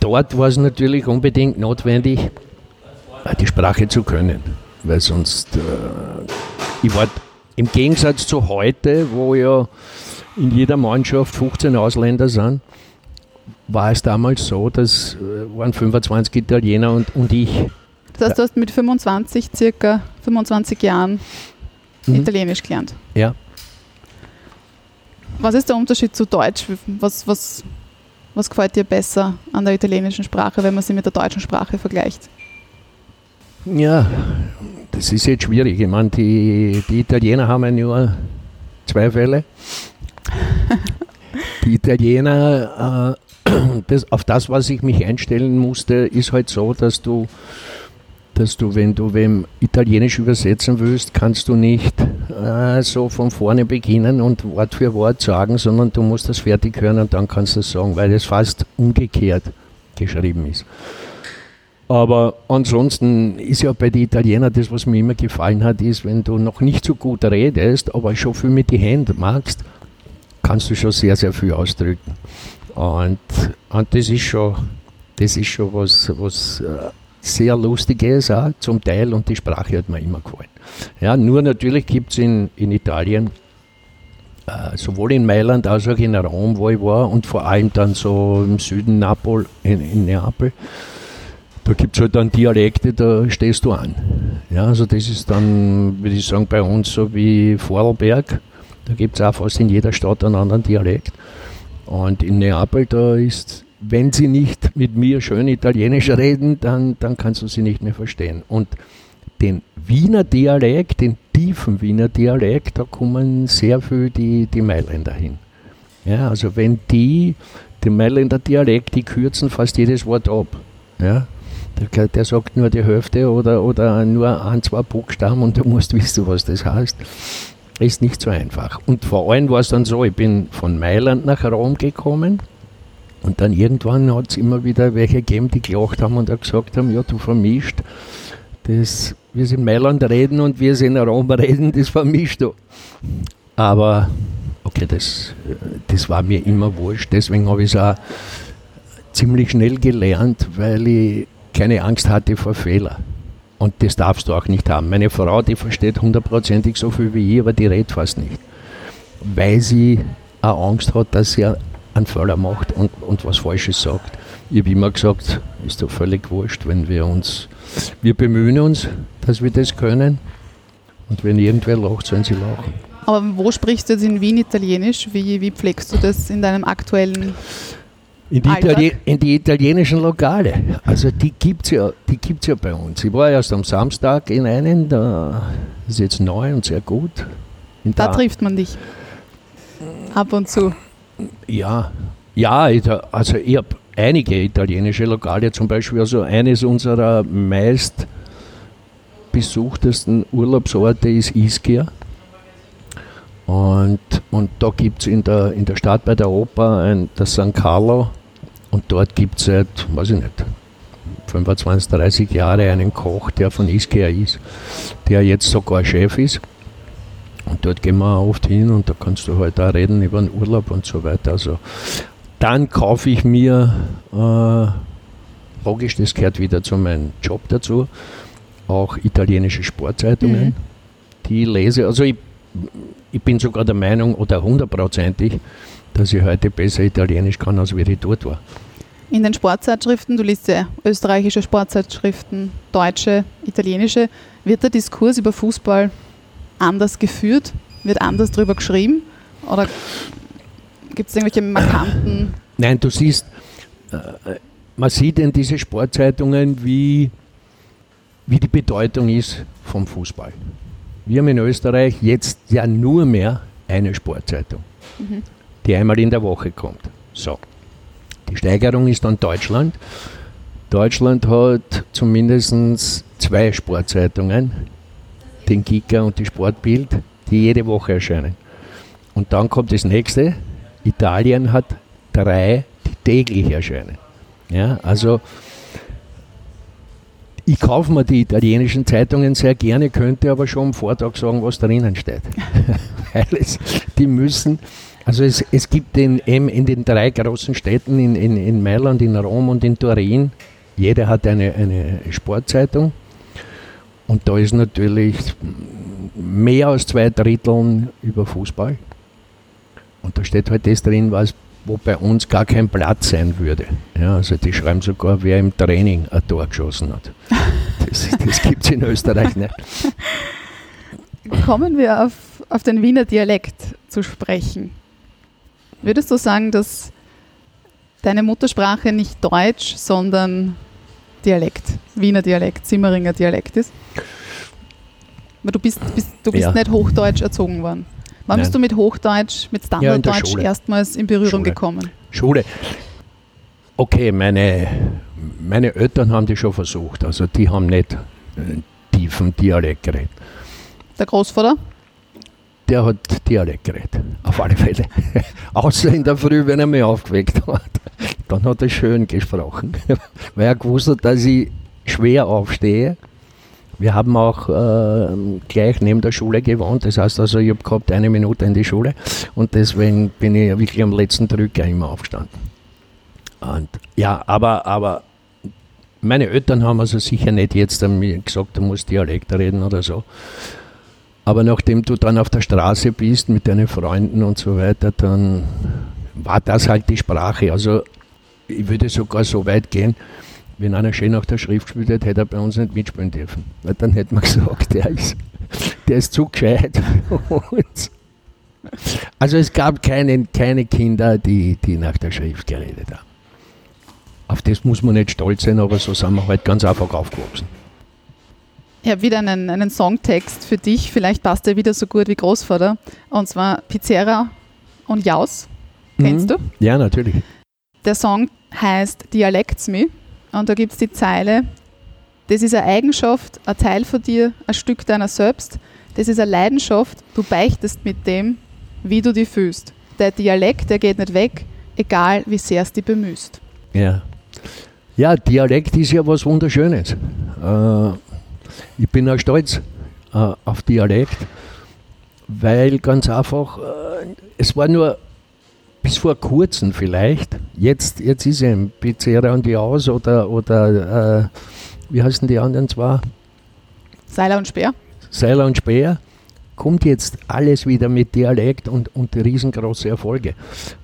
dort war es natürlich unbedingt notwendig, die Sprache zu können, weil sonst, äh, ich war im Gegensatz zu heute, wo ja in jeder Mannschaft 15 Ausländer sind, war es damals so, dass äh, waren 25 Italiener und, und ich. Das heißt, du hast mit 25, circa 25 Jahren Mhm. Italienisch gelernt. Ja. Was ist der Unterschied zu Deutsch? Was, was, was gefällt dir besser an der italienischen Sprache, wenn man sie mit der deutschen Sprache vergleicht? Ja, das ist jetzt schwierig. Ich meine, die, die Italiener haben ja nur zwei Fälle. Die Italiener, äh, das, auf das, was ich mich einstellen musste, ist halt so, dass du, dass du, wenn du wem Italienisch übersetzen willst, kannst du nicht äh, so von vorne beginnen und Wort für Wort sagen, sondern du musst das fertig hören und dann kannst du es sagen, weil es fast umgekehrt geschrieben ist. Aber ansonsten ist ja bei den Italienern das, was mir immer gefallen hat, ist, wenn du noch nicht so gut redest, aber schon viel mit den Händen magst, kannst du schon sehr, sehr viel ausdrücken. Und, und das ist schon, das ist schon was, was sehr Lustiges auch zum Teil und die Sprache hat mir immer gefallen. Ja, nur natürlich gibt es in, in Italien, äh, sowohl in Mailand als auch in Rom, wo ich war, und vor allem dann so im Süden Napol, in, in Neapel, da gibt es halt dann Dialekte, da stehst du an. Ja, also das ist dann, würde ich sagen, bei uns so wie Vorarlberg. Da gibt es auch fast in jeder Stadt einen anderen Dialekt. Und in Neapel, da ist, wenn sie nicht mit mir schön Italienisch reden, dann, dann kannst du sie nicht mehr verstehen. Und den Wiener Dialekt, den tiefen Wiener Dialekt, da kommen sehr viel die, die Mailänder hin. Ja, also wenn die, den Mailänder Dialekt, die kürzen fast jedes Wort ab. Ja, der, der sagt nur die Hälfte oder, oder nur ein, zwei Buchstaben und du musst wissen, was das heißt. Ist nicht so einfach. Und vor allem war es dann so, ich bin von Mailand nach Rom gekommen und dann irgendwann hat es immer wieder welche gegeben, die gelacht haben und auch gesagt haben, ja, du vermischt. Das, wir in Mailand reden und wir in Rom reden, das vermischt du. Aber okay, das, das war mir immer wurscht. Deswegen habe ich es auch ziemlich schnell gelernt, weil ich keine Angst hatte vor Fehlern. Und das darfst du auch nicht haben. Meine Frau, die versteht hundertprozentig so viel wie ich, aber die redet fast nicht. Weil sie auch Angst hat, dass sie einen Fehler macht und, und was Falsches sagt. ich habe immer gesagt, ist doch völlig wurscht, wenn wir uns, wir bemühen uns, dass wir das können. Und wenn irgendwer lacht, sollen sie lachen. Aber wo sprichst du jetzt in Wien Italienisch? Wie, wie pflegst du das in deinem aktuellen in die, in die italienischen Lokale. Also die gibt es ja, die gibt's ja bei uns. Ich war erst am Samstag in einem, da ist jetzt neu und sehr gut. In Da trifft man dich. Ab und zu. Ja, ja, also ich habe einige italienische Lokale, zum Beispiel also eines unserer meist besuchtesten Urlaubsorte ist Ischia. Und, und da gibt es in der, in der Stadt bei der Oper ein, das San Carlo und dort gibt es seit, weiß ich nicht, 25, 30 Jahre einen Koch, der von Ischia ist, der jetzt sogar Chef ist. Und dort gehen wir oft hin und da kannst du halt auch reden über den Urlaub und so weiter. Also dann kaufe ich mir, äh, logisch, das gehört wieder zu meinem Job dazu, auch italienische Sportzeitungen, Mhm. die ich lese. Also ich, ich bin sogar der Meinung oder hundertprozentig, dass ich heute besser Italienisch kann, als wie ich dort war. In den Sportzeitschriften, du liest ja österreichische Sportzeitschriften, deutsche, italienische, wird der Diskurs über Fußball anders geführt? Wird anders drüber geschrieben? Oder gibt es irgendwelche markanten. Nein, du siehst, äh, man sieht in diese Sportzeitungen, wie, wie die Bedeutung ist vom Fußball. Wir haben in Österreich jetzt ja nur mehr eine Sportzeitung, Mhm. die einmal in der Woche kommt. So. Die Steigerung ist dann Deutschland. Deutschland hat zumindest zwei Sportzeitungen, den Kicker und die Sportbild, die jede Woche erscheinen. Und dann kommt das nächste. Italien hat drei, die täglich erscheinen. Ja, also ich kaufe mir die italienischen Zeitungen sehr gerne, könnte aber schon am Vortag sagen, was drinnen steht. Weil es, die müssen, also es, es gibt in, in den drei großen Städten, in, in, in Mailand, in Rom und in Turin, jeder hat eine, eine Sportzeitung. Und da ist natürlich mehr als zwei Drittel über Fußball. Und da steht halt das drin, was, wo bei uns gar kein Platz sein würde. Ja, also die schreiben sogar, wer im Training ein Tor geschossen hat. Das, das gibt es in Österreich nicht. Kommen wir auf, auf den Wiener Dialekt zu sprechen. Würdest du sagen, dass deine Muttersprache nicht Deutsch, sondern Dialekt, Wiener Dialekt, Simmeringer Dialekt ist? Weil du bist, bist, du bist Ja. nicht Hochdeutsch erzogen worden. Wann bist du Nein. mit Hochdeutsch, mit Ja, Standarddeutsch Schule. erstmals in Berührung Schule. gekommen? Schule. Okay, meine, meine Eltern haben die schon versucht. Also die haben nicht äh, tiefen Dialekt geredet. Der Großvater? Der hat Dialekt geredet, auf alle Fälle. Außer in der Früh, wenn er mich aufgeweckt hat. Dann hat er schön gesprochen, weil er gewusst hat, dass ich schwer aufstehe. Wir haben auch äh, gleich neben der Schule gewohnt, das heißt also, ich habe gehabt eine Minute in die Schule und deswegen bin ich wirklich am letzten Drücker immer aufgestanden. Und ja, aber, aber meine Eltern haben also sicher nicht jetzt mir gesagt, du musst Dialekt reden oder so. Aber nachdem du dann auf der Straße bist mit deinen Freunden und so weiter, dann war das halt die Sprache. Also ich würde sogar so weit gehen, wenn einer schön nach der Schrift gespielt hätte, hätte er bei uns nicht mitspielen dürfen. Weil dann hätte man gesagt, der ist, der ist zu gescheit. Also es gab keine, keine Kinder, die, die nach der Schrift geredet haben. Auf das muss man nicht stolz sein, aber so sind wir halt ganz einfach aufgewachsen. Ich habe wieder einen, einen Songtext für dich, vielleicht passt der wieder so gut wie Großvater. Und zwar Pizzera und Jaus. Kennst Mhm. du? Ja, natürlich. Der Song heißt Dialects Me und da gibt es die Zeile, das ist eine Eigenschaft, ein Teil von dir, ein Stück deiner selbst, das ist eine Leidenschaft, du beichtest mit dem, wie du dich fühlst. Der Dialekt, der geht nicht weg, egal wie sehr es dich bemühst. Ja. Ja, Dialekt ist ja was Wunderschönes. Äh, ich bin auch stolz äh, auf Dialekt, weil ganz einfach, äh, es war nur bis vor kurzem vielleicht, jetzt, jetzt ist er Pizzeria und Jaus oder, oder äh, wie heißen die anderen zwei? Seiler und Speer? Seiler und Speer kommt jetzt alles wieder mit Dialekt und, und riesengroße Erfolge.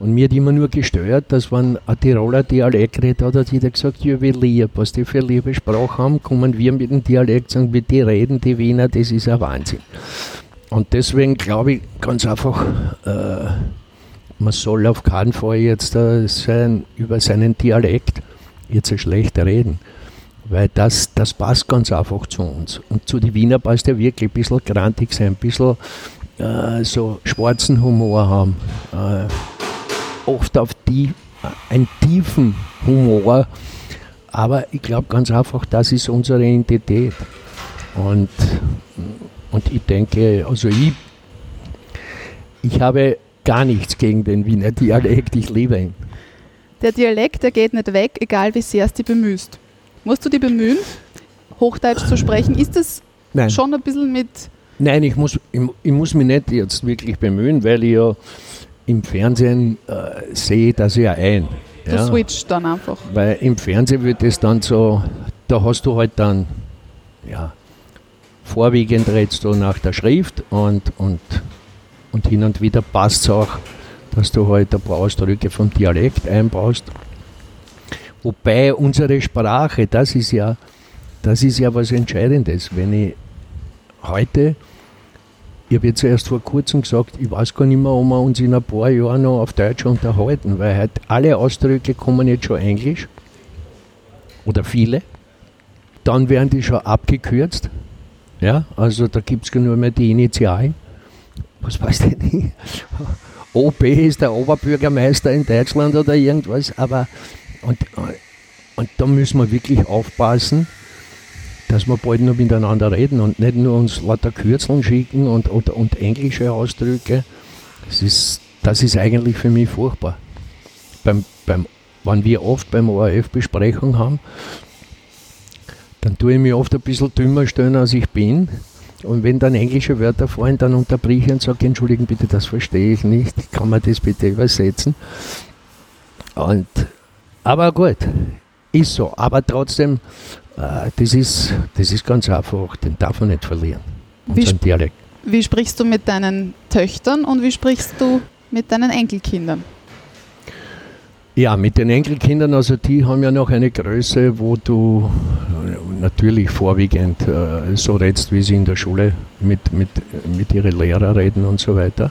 Und mir hat immer nur gestört, dass wenn ein Tiroler Dialekt redet, hat, jeder gesagt, ja, lieb, was die für liebe Sprache haben, kommen wir mit dem Dialekt sagen, wie die reden, die Wiener, das ist ein Wahnsinn. Und deswegen glaube ich ganz einfach, äh, man soll auf keinen Fall jetzt äh, sein, über seinen Dialekt jetzt schlecht reden. Weil das, das passt ganz einfach zu uns. Und zu den Wiener passt ja wirklich ein bisschen grantig sein, ein bisschen äh, so schwarzen Humor haben. Äh, oft auf die, äh, einen tiefen Humor. Aber ich glaube ganz einfach, das ist unsere Identität. Und, und ich denke, also ich, ich habe gar nichts gegen den Wiener Dialekt, ich liebe ihn. Der Dialekt, der geht nicht weg, egal wie sehr es dich bemühst. Musst du dich bemühen, Hochdeutsch zu sprechen? Ist das Nein. schon ein bisschen mit. Nein, ich muss, ich, ich, muss mich nicht jetzt wirklich bemühen, weil ich ja im Fernsehen äh, sehe das ja ein. Du ja. switcht dann einfach. Weil im Fernsehen wird es dann so, da hast du halt dann, ja, vorwiegend redest du nach der Schrift und, und, und hin und wieder passt es auch, dass du halt ein paar Ausdrücke vom Dialekt einbaust. Wobei unsere Sprache, das ist ja, das ist ja was Entscheidendes. Wenn ich heute, ich habe jetzt erst vor kurzem gesagt, ich weiß gar nicht mehr, ob wir uns in ein paar Jahren noch auf Deutsch unterhalten, weil heute alle Ausdrücke kommen jetzt schon Englisch oder viele. Dann werden die schon abgekürzt. Ja, also da gibt es nur mehr die Initialen. Was weiß ich nicht. OB ist der Oberbürgermeister in Deutschland oder irgendwas, aber und, und da müssen wir wirklich aufpassen, dass wir bald noch miteinander reden und nicht nur uns lauter Kürzeln schicken und, und, und englische Ausdrücke. Das ist, das ist eigentlich für mich furchtbar. Beim, beim, wenn wir oft beim ORF Besprechung haben, dann tue ich mich oft ein bisschen dümmer stellen, als ich bin. Und wenn dann englische Wörter fallen, dann unterbrich ich und sage, entschuldigen bitte, das verstehe ich nicht, kann man das bitte übersetzen? Und, aber gut, ist so. Aber trotzdem, äh, das, ist, das ist ganz einfach, den darf man nicht verlieren, Wie, unseren Dialekt. wie sprichst du mit deinen Töchtern und wie sprichst du mit deinen Enkelkindern? Ja, mit den Enkelkindern, also die haben ja noch eine Größe, wo du äh, natürlich vorwiegend äh, so redest, wie sie in der Schule mit, mit, mit ihren Lehrern reden und so weiter.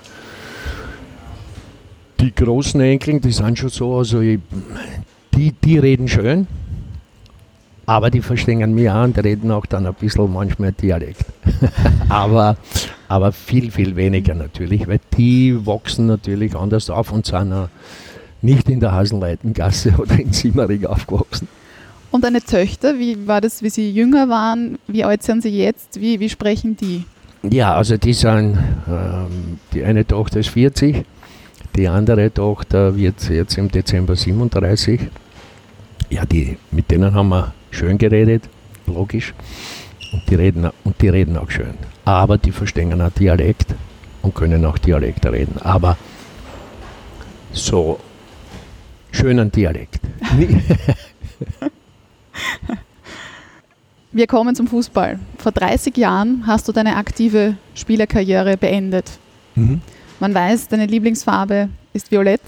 Die großen Enkel, die sind schon so, also ich, die, die reden schön, aber die verstehen mich auch und reden auch dann ein bisschen manchmal Dialekt. aber, aber viel, viel weniger natürlich, weil die wachsen natürlich anders auf und sind nicht in der Haselleitengasse oder in Simmering aufgewachsen. Und deine Töchter, wie war das, wie sie jünger waren? Wie alt sind sie jetzt? Wie, wie sprechen die? Ja, also die sind, ähm, die eine Tochter ist 40, die andere Tochter wird jetzt im Dezember 37. Ja, die, mit denen haben wir schön geredet, logisch. Und die reden, und die reden auch schön. Aber die verstehen auch Dialekt und können auch Dialekt reden. Aber so schönen Dialekt. Wir kommen zum Fußball. Vor 30 Jahren hast du deine aktive Spielerkarriere beendet. Mhm. Man weiß, deine Lieblingsfarbe ist violett.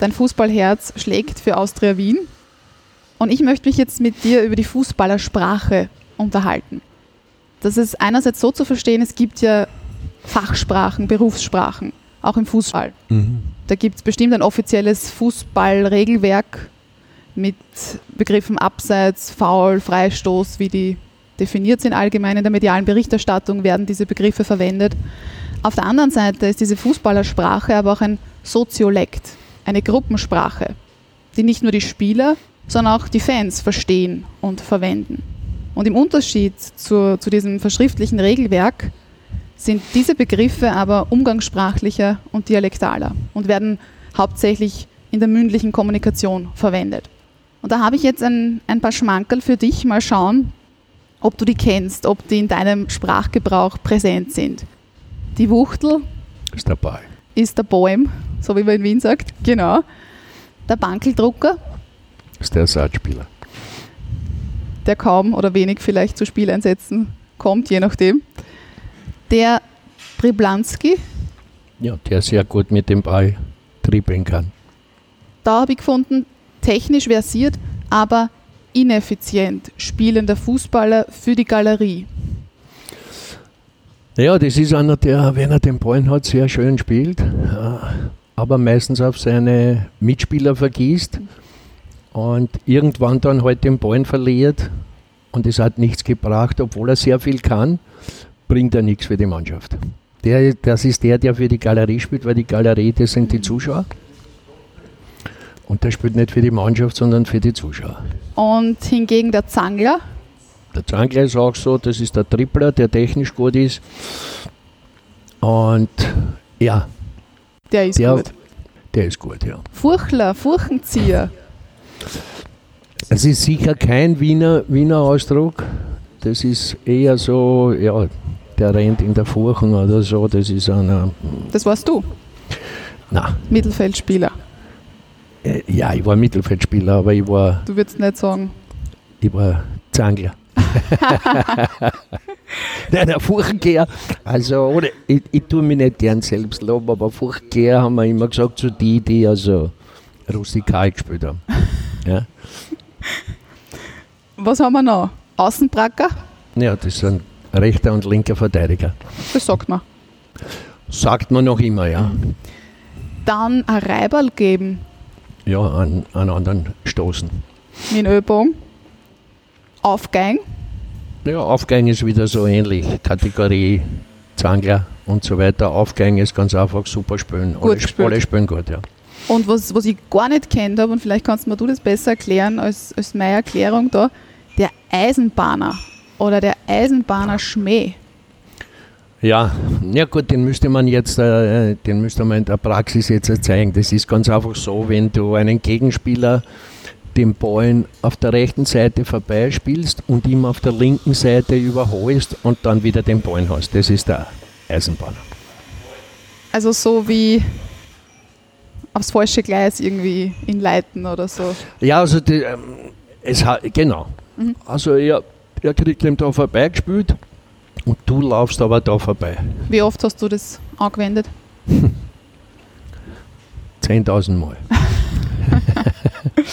Dein Fußballherz schlägt für Austria Wien. Und ich möchte mich jetzt mit dir über die Fußballersprache unterhalten. Das ist einerseits so zu verstehen, es gibt ja Fachsprachen, Berufssprachen, auch im Fußball. Mhm. Da gibt es bestimmt ein offizielles Fußballregelwerk mit Begriffen Abseits, Foul, Freistoß, wie die definiert sind allgemein. In der medialen Berichterstattung werden diese Begriffe verwendet. Auf der anderen Seite ist diese Fußballersprache aber auch ein Soziolekt, eine Gruppensprache, die nicht nur die Spieler, sondern auch die Fans verstehen und verwenden. Und im Unterschied zu, zu diesem verschriftlichen Regelwerk sind diese Begriffe aber umgangssprachlicher und dialektaler und werden hauptsächlich in der mündlichen Kommunikation verwendet. Und da habe ich jetzt ein, ein paar Schmankerl für dich. Mal schauen, ob du die kennst, ob die in deinem Sprachgebrauch präsent sind. Die Wuchtel Ist dabei. ist der Bäum, so wie man in Wien sagt. Genau. Der Bankeldrucker, Ist der Ersatzspieler. der kaum oder wenig vielleicht zu Spieleinsätzen kommt, je nachdem. Der Striblanski. Ja, der sehr gut mit dem Ball dribbeln kann. Da habe ich gefunden, technisch versiert, aber ineffizient spielender Fußballer für die Galerie. Ja, das ist einer, der, wenn er den Ball hat, sehr schön spielt, aber meistens auf seine Mitspieler vergießt und irgendwann dann halt den Ball verliert und es hat nichts gebracht, obwohl er sehr viel kann, bringt er nichts für die Mannschaft. Der, das ist der, der für die Galerie spielt, weil die Galerie, das sind die Zuschauer. Und der spielt nicht für die Mannschaft, sondern für die Zuschauer. Und hingegen der Zangler? Der Zangler ist auch so, das ist der Tripler, der technisch gut ist. Und ja. Der ist der, gut. Der ist gut, ja. Furchler, Furchenzieher. Es ist sicher kein Wiener, Wiener Ausdruck. Das ist eher so, ja, der rennt in der Furchen oder so. Das ist einer. Das warst du? Na. Mittelfeldspieler. Äh, ja, ich war Mittelfeldspieler, aber ich war. Du würdest nicht sagen. Ich war Zangler. Nein, der Furchengeher, also oder, ich, ich tue mich nicht gern selbst loben, aber Furchengeher haben wir immer gesagt, so die, die also rustikal gespielt haben. Ja. Was haben wir noch? Außenbracker? Ja, das sind rechter und linker Verteidiger. Das sagt man. Sagt man noch immer, ja. Dann ein Reiberl geben. Ja, an, an anderen stoßen. Mit Ölbogen. Aufgang. Ja, Aufgang ist wieder so ähnlich. Kategorie Zangler und so weiter. Aufgang ist ganz einfach super spielen. Gut alle, gespielt. alle spielen gut, ja. Und was, was ich gar nicht kennt habe, und vielleicht kannst mir du das besser erklären als, als meine Erklärung da, der Eisenbahner oder der Eisenbahner Schmäh. Ja, ja gut, den müsste man jetzt, äh, den müsste man in der Praxis jetzt zeigen. Das ist ganz einfach so, wenn du einen Gegenspieler den Ball auf der rechten Seite vorbeispielst und ihm auf der linken Seite überholst und dann wieder den Ball hast. Das ist der Eisenbahner. Also so wie aufs falsche Gleis irgendwie in Leiten oder so. Ja, also die, ähm, es hat, genau. Mhm. Also er, er kriegt ihm da vorbeigespielt und du laufst aber da vorbei. Wie oft hast du das angewendet? 10.000 Mal.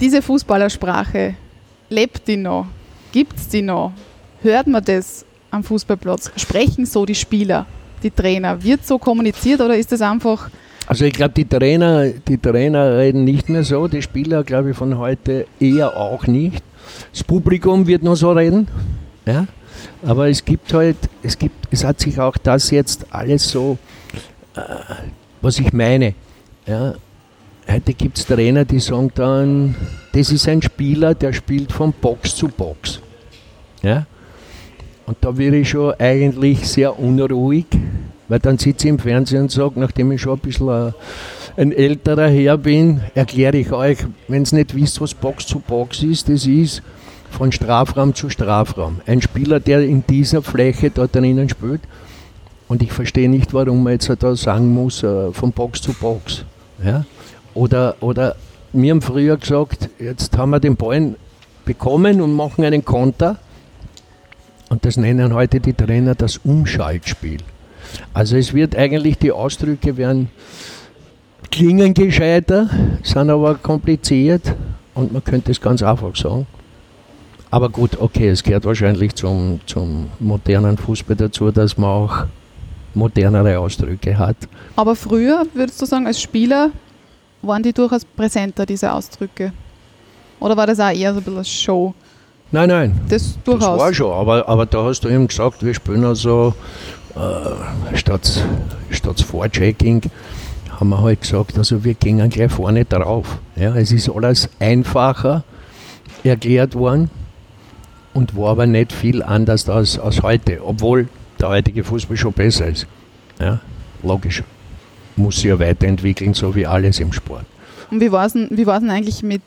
Diese Fußballersprache, lebt die noch? Gibt es die noch? Hört man das am Fußballplatz? Sprechen so die Spieler, die Trainer? Wird so kommuniziert oder ist das einfach. Also ich glaube, die Trainer, die Trainer reden nicht mehr so, die Spieler, glaube ich, von heute eher auch nicht. Das Publikum wird noch so reden. Ja? Aber es gibt halt, es gibt, es hat sich auch das jetzt alles so, äh, was ich meine. Ja? Heute gibt es Trainer, die sagen dann, das ist ein Spieler, der spielt von Box zu Box. Ja? Und da wäre ich schon eigentlich sehr unruhig, weil dann sitze ich im Fernsehen und sage, nachdem ich schon ein bisschen ein, ein älterer Herr bin, erkläre ich euch, wenn ihr nicht wisst, was Box zu Box ist, das ist von Strafraum zu Strafraum. Ein Spieler, der in dieser Fläche dort drinnen spielt. Und ich verstehe nicht, warum man jetzt da sagen muss, äh, von Box zu Box. Ja? Oder, oder wir haben früher gesagt, jetzt haben wir den Ball bekommen und machen einen Konter. Und das nennen heute die Trainer das Umschaltspiel. Also es wird eigentlich, die Ausdrücke werden klingen gescheiter, sind aber kompliziert und man könnte es ganz einfach sagen. Aber gut, okay, es gehört wahrscheinlich zum, zum modernen Fußball dazu, dass man auch modernere Ausdrücke hat. Aber früher, würdest du sagen, als Spieler waren die durchaus präsenter, diese Ausdrücke? Oder war das auch eher so ein bisschen Show? Nein, nein. Das durchaus. Das war schon, aber, aber da hast du eben gesagt, wir spielen also äh, statt, statt Vorchecking haben wir halt gesagt, also wir gingen gleich vorne drauf. Ja, es ist alles einfacher erklärt worden und war aber nicht viel anders als, als heute, obwohl der heutige Fußball schon besser ist. Ja, logisch. Muss sich ja weiterentwickeln, so wie alles im Sport. Und wie war es denn, wie war's denn eigentlich mit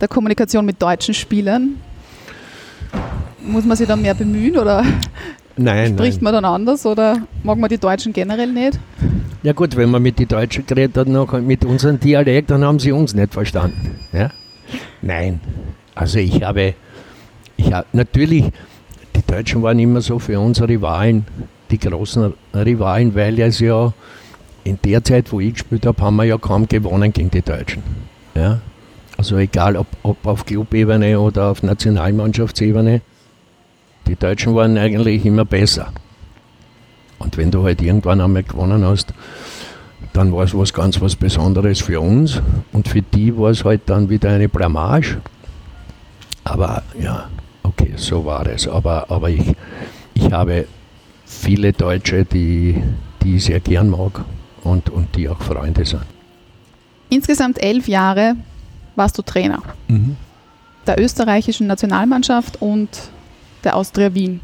der Kommunikation mit deutschen Spielern? Muss man sich da mehr bemühen oder nein, spricht nein. man dann anders oder mag man die Deutschen generell nicht? Ja gut, wenn man mit den Deutschen geredet hat, noch mit unserem Dialekt, dann haben sie uns nicht verstanden. Ja? Nein. Also ich habe, ich habe natürlich, die Deutschen waren immer so für unsere Wahlen die großen Rivalen, weil es ja in der Zeit, wo ich gespielt habe, haben wir ja kaum gewonnen gegen die Deutschen. Ja? Also egal ob, ob auf Clubebene oder auf Nationalmannschaftsebene, die Deutschen waren eigentlich immer besser. Und wenn du halt irgendwann einmal gewonnen hast, dann war es was ganz was Besonderes für uns und für die war es halt dann wieder eine Blamage. Aber ja, okay, so war es. Aber, aber ich, ich habe viele Deutsche, die, die ich sehr gern mag und, und die auch Freunde sind. Insgesamt elf Jahre warst du Trainer mhm. der österreichischen Nationalmannschaft und der Austria Wien.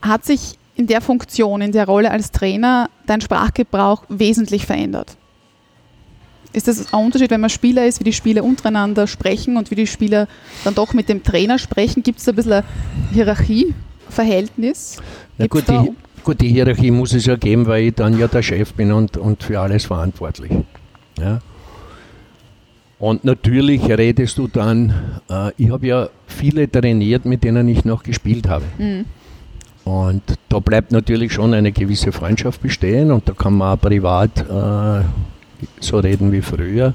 Hat sich in der Funktion, in der Rolle als Trainer dein Sprachgebrauch wesentlich verändert? Ist das ein Unterschied, wenn man Spieler ist, wie die Spieler untereinander sprechen und wie die Spieler dann doch mit dem Trainer sprechen? Gibt es da ein bisschen ein Hierarchieverhältnis? Na gut, die, gut, die Hierarchie muss es ja geben, weil ich dann ja der Chef bin und, und für alles verantwortlich. Ja? Und natürlich redest du dann, äh, ich habe ja viele trainiert, mit denen ich noch gespielt habe. Mhm. Und da bleibt natürlich schon eine gewisse Freundschaft bestehen und da kann man auch privat äh, so reden wie früher.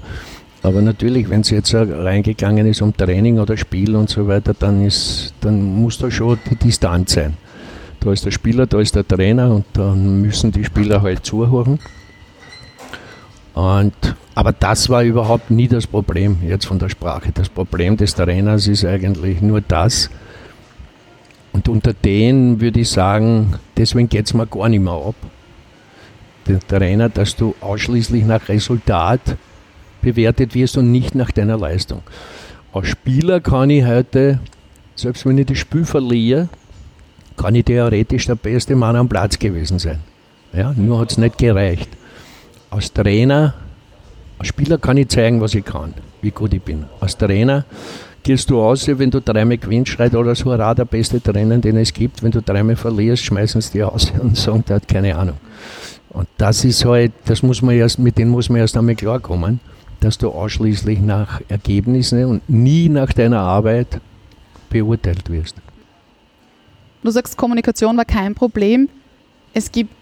Aber natürlich, wenn es jetzt reingegangen ist um Training oder Spiel und so weiter, dann, ist, dann muss da schon die Distanz sein. Da ist der Spieler, da ist der Trainer und dann müssen die Spieler halt zuhören. Und, aber das war überhaupt nie das Problem jetzt von der Sprache. Das Problem des Trainers ist eigentlich nur das, und unter denen würde ich sagen, deswegen geht es mir gar nicht mehr ab. Der Trainer, dass du ausschließlich nach Resultat bewertet wirst und nicht nach deiner Leistung. Als Spieler kann ich heute, selbst wenn ich das Spiel verliere, kann ich theoretisch der beste Mann am Platz gewesen sein. Ja, nur hat es nicht gereicht. Als Trainer, als Spieler kann ich zeigen, was ich kann, wie gut ich bin. Als Trainer gehst du aus, wenn du dreimal gewinnst, schreit alles Hurra, der beste Trainer, den es gibt. Wenn du dreimal verlierst, schmeißen sie dir aus und sagen, der hat keine Ahnung. Und das ist halt, das muss man erst, mit denen muss man erst einmal klarkommen, dass du ausschließlich nach Ergebnissen und nie nach deiner Arbeit beurteilt wirst. Du sagst, Kommunikation war kein Problem. Es gibt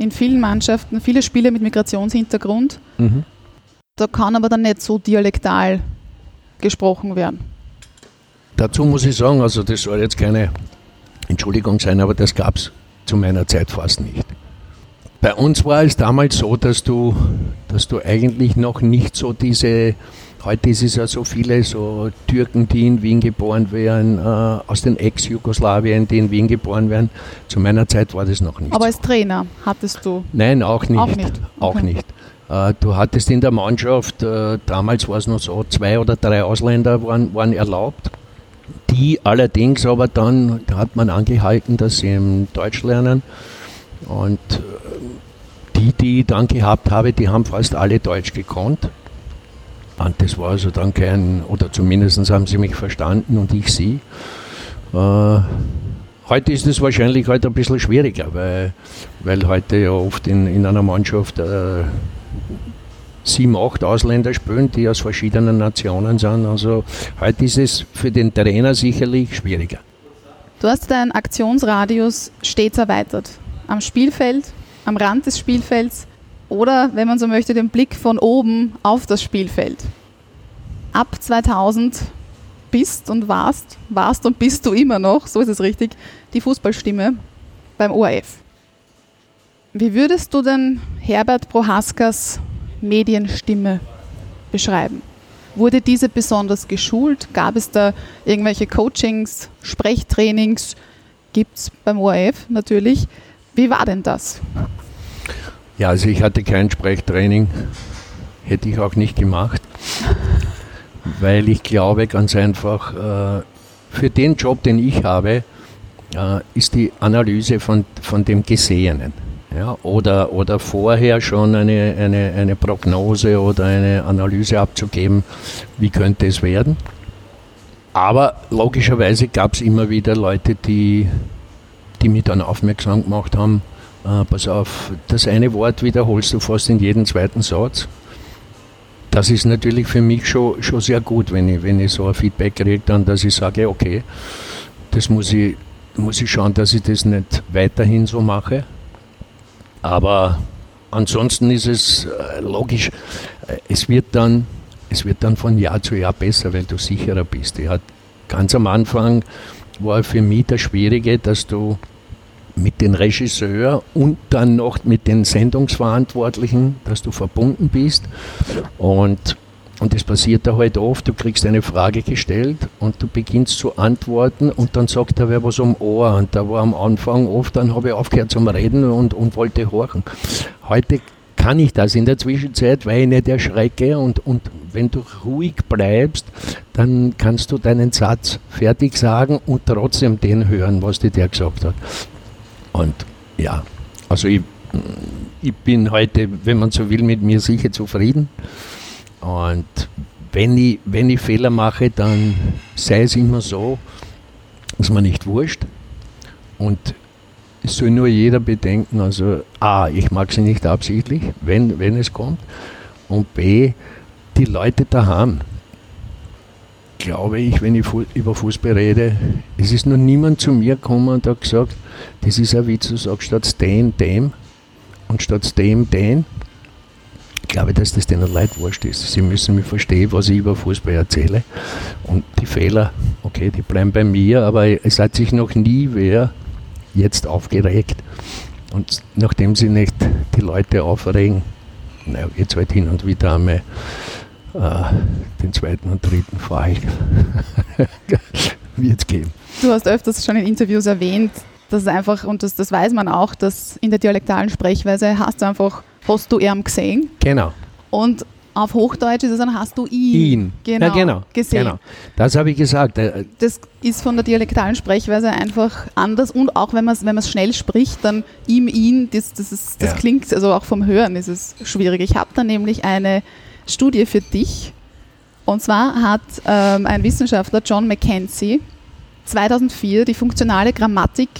in vielen Mannschaften viele Spieler mit Migrationshintergrund. Mhm. Da kann aber dann nicht so dialektal gesprochen werden. Dazu muss ich sagen, also das soll jetzt keine Entschuldigung sein, aber das gab es zu meiner Zeit fast nicht. Bei uns war es damals so, dass du, dass du eigentlich noch nicht so diese, heute ist es ja so viele so Türken, die in Wien geboren werden, äh, aus den Ex-Jugoslawien, die in Wien geboren werden. Zu meiner Zeit war das noch nicht. Aber so. als Trainer hattest du? Nein, auch nicht. Auch nicht. Auch okay. nicht. Äh, du hattest in der Mannschaft, äh, damals war es noch so, zwei oder drei Ausländer waren, waren erlaubt. Die allerdings aber dann hat man angehalten, dass sie Deutsch lernen. Und äh, die, die ich dann gehabt habe, die haben fast alle Deutsch gekonnt. Und das war also dann kein, oder zumindest haben sie mich verstanden und ich sie. Äh, heute ist es wahrscheinlich heute ein bisschen schwieriger, weil, weil heute ja oft in, in einer Mannschaft äh, sieben, acht Ausländer spielen, die aus verschiedenen Nationen sind. Also heute ist es für den Trainer sicherlich schwieriger. Du hast deinen Aktionsradius stets erweitert. Am Spielfeld, am Rand des Spielfelds oder, wenn man so möchte, den Blick von oben auf das Spielfeld. Ab 2000 bist und warst, warst und bist du immer noch, so ist es richtig, die Fußballstimme beim ORF. Wie würdest du denn Herbert Prohaskas Medienstimme beschreiben? Wurde diese besonders geschult? Gab es da irgendwelche Coachings, Sprechtrainings? Gibt es beim ORF natürlich. Wie war denn das? Ja, also ich hatte kein Sprechtraining, hätte ich auch nicht gemacht, weil ich glaube ganz einfach, äh, für den Job, den ich habe, äh, ist die Analyse von, von dem Gesehenen ja, oder, oder vorher schon eine, eine, eine Prognose oder eine Analyse abzugeben, wie könnte es werden. Aber logischerweise gab es immer wieder Leute, die, die mich dann aufmerksam gemacht haben, äh, pass auf, das eine Wort wiederholst du fast in jedem zweiten Satz. Das ist natürlich für mich schon, schon sehr gut, wenn ich, wenn ich so ein Feedback kriege, dann, dass ich sage, okay, das muss ich muss ich schauen, dass ich das nicht weiterhin so mache. Aber ansonsten ist es äh, logisch, äh, es wird, dann, es wird dann von Jahr zu Jahr besser, weil du sicherer bist. Ich hat, ganz am Anfang war für mich das Schwierige, dass du mit dem Regisseur und dann noch mit den Sendungsverantwortlichen, dass du verbunden bist. Und, und das passiert da halt oft, du kriegst eine Frage gestellt und du beginnst zu antworten und dann sagt er wer was um Ohr. Und da war am Anfang oft, dann habe ich aufgehört zum Reden und, und wollte horchen. Heute kann ich das in der Zwischenzeit, weil ich nicht erschrecke und, und wenn du ruhig bleibst, dann kannst du deinen Satz fertig sagen und trotzdem den hören, was dir der gesagt hat. Und ja, also ich, ich bin heute, wenn man so will, mit mir sicher zufrieden. Und wenn ich, wenn ich Fehler mache, dann sei es immer so, dass man nicht wurscht. Und es soll nur jeder bedenken, also A, ich mag sie nicht absichtlich, wenn, wenn es kommt. Und B, die Leute daheim, glaube ich, wenn ich über Fußball rede, es ist noch niemand zu mir gekommen und hat gesagt, das ist ein Witz, du sagst statt dem, dem und statt dem, den. Ich glaube, dass das den Leuten wurscht ist. Sie müssen mich verstehen, was ich über Fußball erzähle. Und die Fehler, okay, die bleiben bei mir, aber es hat sich noch nie wer jetzt aufgeregt. Und nachdem sie nicht die Leute aufregen, naja, jetzt halt hin und wieder einmal den zweiten und dritten Fall wird geben. Du hast öfters schon in Interviews erwähnt, dass es einfach, und das, das weiß man auch, dass in der dialektalen Sprechweise hast du einfach, hast du ihn gesehen. Genau. Und auf Hochdeutsch ist es dann, hast du ihn, ihn. Genau, ja, genau gesehen. Genau. Das habe ich gesagt. Äh, das ist von der dialektalen Sprechweise einfach anders und auch wenn man es wenn schnell spricht, dann ihm, ihn, das, das, ist, das ja. klingt, also auch vom Hören ist es schwierig. Ich habe da nämlich eine Studie für dich. Und zwar hat ähm, ein Wissenschaftler, John McKenzie, 2004 die funktionale Grammatik,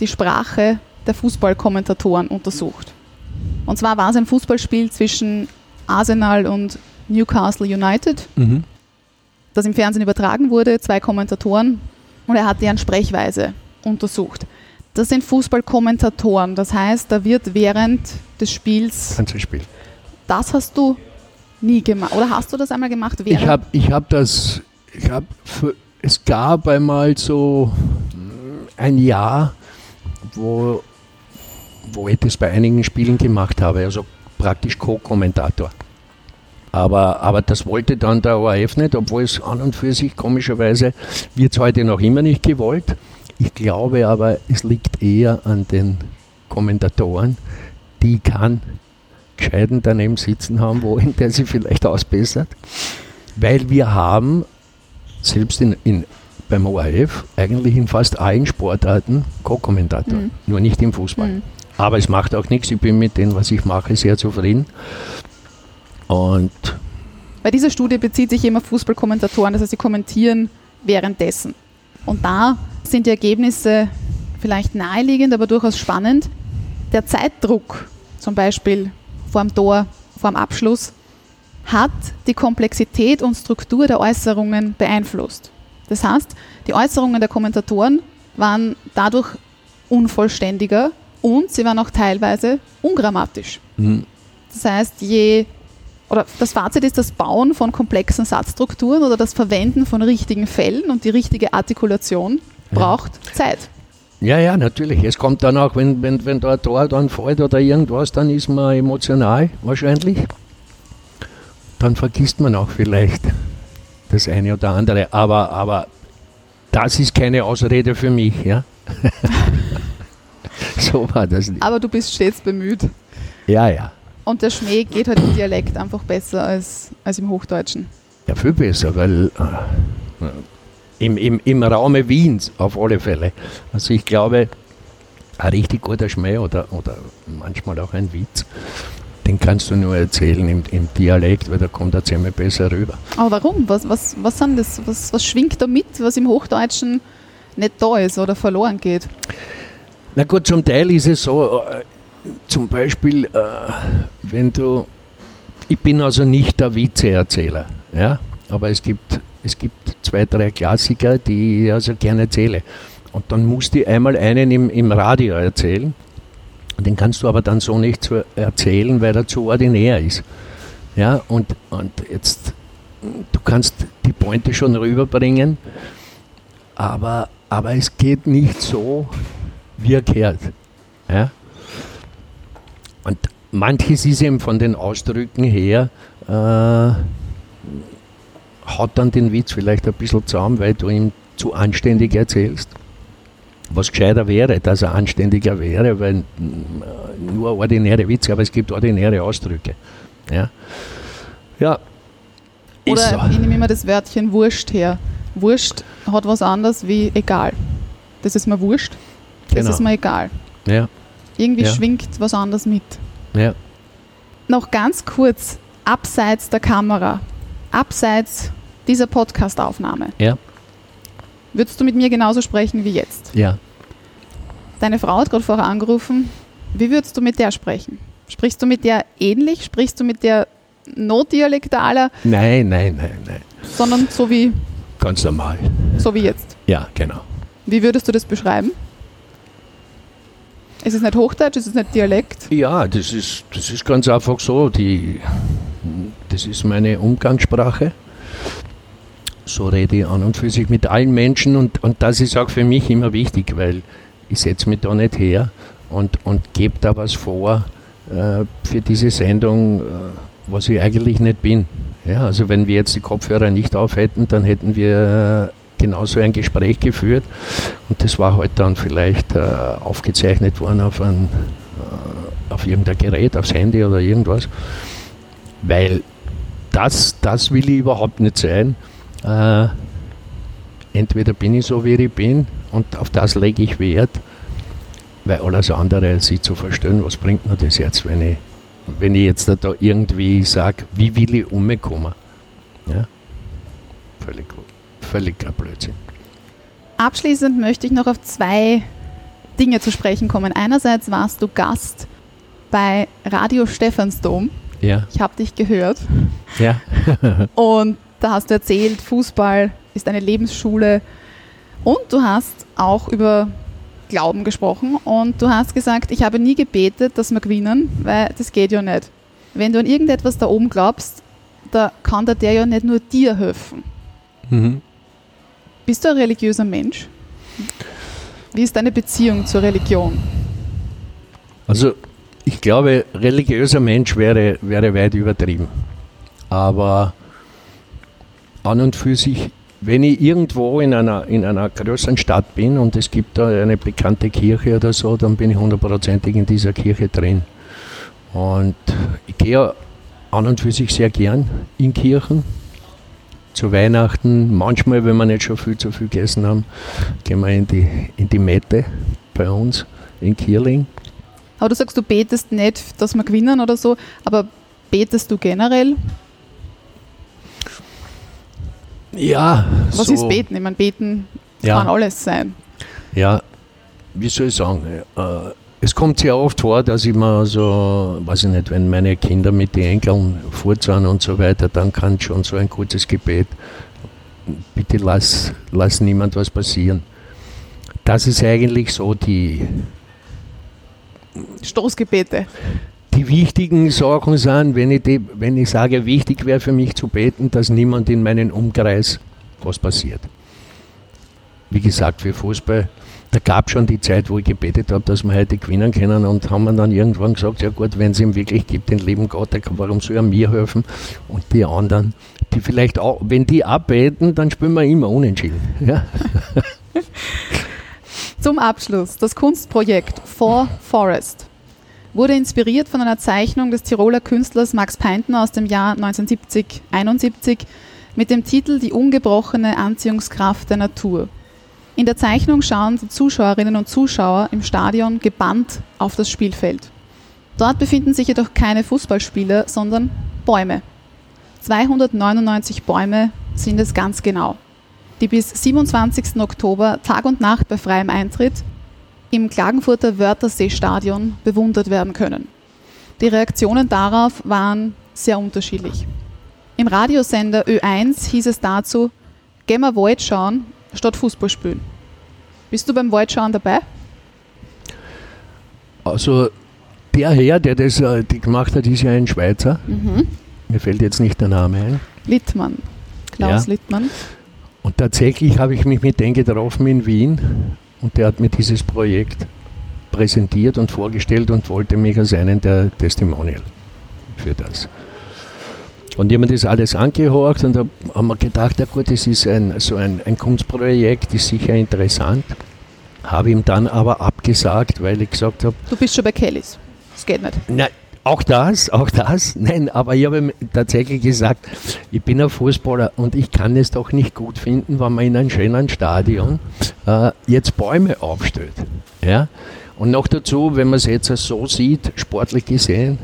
die Sprache der Fußballkommentatoren untersucht. Und zwar war es ein Fußballspiel zwischen Arsenal und Newcastle United, mhm. das im Fernsehen übertragen wurde, zwei Kommentatoren, und er hat deren Sprechweise untersucht. Das sind Fußballkommentatoren, das heißt, da wird während des Spiels. Spiel. Das hast du nie gemacht. Oder hast du das einmal gemacht? Ich habe ich hab das, ich hab für, es gab einmal so ein Jahr, wo, wo ich das bei einigen Spielen gemacht habe, also praktisch Co-Kommentator. Aber, aber das wollte dann der ORF nicht, obwohl es an und für sich komischerweise wird es heute noch immer nicht gewollt. Ich glaube aber, es liegt eher an den Kommentatoren, die kann Gescheiten daneben sitzen haben wollen, der sie vielleicht ausbessert. Weil wir haben, selbst in, in, beim ORF, eigentlich in fast allen Sportarten Co-Kommentator, mhm. nur nicht im Fußball. Mhm. Aber es macht auch nichts, ich bin mit dem, was ich mache, sehr zufrieden. Und bei dieser Studie bezieht sich immer Fußballkommentatoren, das heißt, sie kommentieren währenddessen. Und da sind die Ergebnisse vielleicht naheliegend, aber durchaus spannend. Der Zeitdruck, zum Beispiel vorm Tor, vorm Abschluss, hat die Komplexität und Struktur der Äußerungen beeinflusst. Das heißt, die Äußerungen der Kommentatoren waren dadurch unvollständiger und sie waren auch teilweise ungrammatisch. Mhm. Das heißt, je oder das Fazit ist, das Bauen von komplexen Satzstrukturen oder das Verwenden von richtigen Fällen und die richtige Artikulation braucht ja. Zeit. Ja, ja, natürlich. Es kommt dann auch, wenn, wenn, wenn da ein Tor dann fällt oder irgendwas, dann ist man emotional wahrscheinlich. Dann vergisst man auch vielleicht das eine oder andere. Aber, aber das ist keine Ausrede für mich, ja. so war das nicht. Aber du bist stets bemüht. Ja, ja. Und der Schmäh geht halt im Dialekt einfach besser als, als im Hochdeutschen. Ja, viel besser, weil äh, im, im, im Raume Wiens auf alle Fälle. Also ich glaube, ein richtig guter Schmäh oder, oder manchmal auch ein Witz, den kannst du nur erzählen im, im Dialekt, weil da kommt er ziemlich besser rüber. Aber warum? Was, was, was, sind das, was, was schwingt da mit, was im Hochdeutschen nicht da ist oder verloren geht? Na gut, zum Teil ist es so, äh, zum Beispiel, äh, wenn du, ich bin also nicht der Witzeerzähler, ja, aber es gibt es gibt zwei, drei Klassiker, die ich also gerne erzähle. und dann musst du einmal einen im, im Radio erzählen. Den kannst du aber dann so nicht erzählen, weil er zu ordinär ist. Ja, und, und jetzt, du kannst die Pointe schon rüberbringen, aber, aber es geht nicht so, wie er gehört. Ja? Und manches ist eben von den Ausdrücken her, äh, haut dann den Witz vielleicht ein bisschen zusammen, weil du ihm zu anständig erzählst. Was gescheiter wäre, dass er anständiger wäre, weil äh, nur ordinäre Witze, aber es gibt ordinäre Ausdrücke. Ja, ja Oder so. ich nehme immer das Wörtchen Wurscht her. Wurscht hat was anderes wie egal. Das ist mir wurscht, das genau. ist mir egal. Ja. Irgendwie ja. schwingt was anderes mit. Ja. Noch ganz kurz, abseits der Kamera, abseits dieser Podcast-Aufnahme. Ja. Würdest du mit mir genauso sprechen wie jetzt? Ja. Deine Frau hat gerade vorher angerufen. Wie würdest du mit der sprechen? Sprichst du mit der ähnlich? Sprichst du mit der notdialektaler? Nein, nein, nein, nein. Sondern so wie. Ganz normal. So wie jetzt. Ja, genau. Wie würdest du das beschreiben? Ist es nicht Hochdeutsch, ist es nicht Dialekt? Ja, das ist, das ist ganz einfach so. Die, das ist meine Umgangssprache so rede ich an und für sich mit allen Menschen und, und das ist auch für mich immer wichtig, weil ich setze mich da nicht her und, und gebe da was vor äh, für diese Sendung, äh, was ich eigentlich nicht bin. Ja, also wenn wir jetzt die Kopfhörer nicht auf hätten, dann hätten wir äh, genauso ein Gespräch geführt und das war heute halt dann vielleicht äh, aufgezeichnet worden auf, ein, äh, auf irgendein Gerät, aufs Handy oder irgendwas, weil das, das will ich überhaupt nicht sein äh, entweder bin ich so, wie ich bin und auf das lege ich Wert, weil alles andere, sie zu verstehen, was bringt mir das jetzt, wenn ich, wenn ich jetzt da irgendwie sage, wie will ich umkommen? Ja? Völlig, völlig Blödsinn. Abschließend möchte ich noch auf zwei Dinge zu sprechen kommen. Einerseits warst du Gast bei Radio Stephansdom. Ja. Ich habe dich gehört. Ja. und da hast du erzählt, Fußball ist eine Lebensschule. Und du hast auch über Glauben gesprochen und du hast gesagt, ich habe nie gebetet, dass wir gewinnen, weil das geht ja nicht. Wenn du an irgendetwas da oben glaubst, da kann der ja nicht nur dir helfen. Mhm. Bist du ein religiöser Mensch? Wie ist deine Beziehung zur Religion? Also ich glaube, religiöser Mensch wäre, wäre weit übertrieben. Aber an und für sich, wenn ich irgendwo in einer, in einer größeren Stadt bin und es gibt da eine bekannte Kirche oder so, dann bin ich hundertprozentig in dieser Kirche drin. Und ich gehe an und für sich sehr gern in Kirchen. Zu Weihnachten, manchmal, wenn wir nicht schon viel zu viel gegessen haben, gehen wir in die, in die Mette bei uns in Kierling. Aber du sagst, du betest nicht, dass wir gewinnen oder so, aber betest du generell? Ja. Was so, ist Beten? Ich meine, Beten ja, kann alles sein. Ja, wie soll ich sagen? Äh, es kommt sehr oft vor, dass ich mir so, weiß ich nicht, wenn meine Kinder mit den Enkeln furzen und so weiter, dann kann schon so ein kurzes Gebet, bitte lass, lass niemand was passieren. Das ist eigentlich so die Stoßgebete die wichtigen Sachen sind, wenn ich, die, wenn ich sage, wichtig wäre für mich zu beten, dass niemand in meinem Umkreis was passiert. Wie gesagt, für Fußball, da gab es schon die Zeit, wo ich gebetet habe, dass wir heute gewinnen können und haben dann irgendwann gesagt, ja gut, wenn es ihm wirklich gibt, den lieben Gott, warum soll er mir helfen? Und die anderen, die vielleicht auch, wenn die abbeten, dann spielen wir immer unentschieden. Ja? Zum Abschluss, das Kunstprojekt For Forest wurde inspiriert von einer Zeichnung des Tiroler Künstlers Max Peintner aus dem Jahr 1970-71 mit dem Titel Die ungebrochene Anziehungskraft der Natur. In der Zeichnung schauen die Zuschauerinnen und Zuschauer im Stadion gebannt auf das Spielfeld. Dort befinden sich jedoch keine Fußballspieler, sondern Bäume. 299 Bäume sind es ganz genau, die bis 27. Oktober Tag und Nacht bei freiem Eintritt im Klagenfurter Wörthersee-Stadion bewundert werden können. Die Reaktionen darauf waren sehr unterschiedlich. Im Radiosender Ö1 hieß es dazu, gehen wir Wald schauen statt Fußball spielen. Bist du beim Waldschauen dabei? Also der Herr, der das äh, gemacht hat, ist ja ein Schweizer. Mhm. Mir fällt jetzt nicht der Name ein. Littmann. Klaus Ja. Littmann. Und tatsächlich habe ich mich mit dem getroffen in Wien und der hat mir dieses Projekt präsentiert und vorgestellt und wollte mich als einen der Testimonial für das. Und ich habe mir das alles angehört und da haben wir gedacht, ja gut, das ist ein, so ein, ein Kunstprojekt, ist sicher interessant. Habe ihm dann aber abgesagt, weil ich gesagt habe, Du bist schon bei Kellys. Das geht nicht. Nein, auch das, auch das. Nein, aber ich habe tatsächlich gesagt, ich bin ein Fußballer und ich kann es doch nicht gut finden, wenn man in einem schönen Stadion äh, jetzt Bäume aufstellt. Ja? Und noch dazu, wenn man es jetzt so sieht, sportlich gesehen,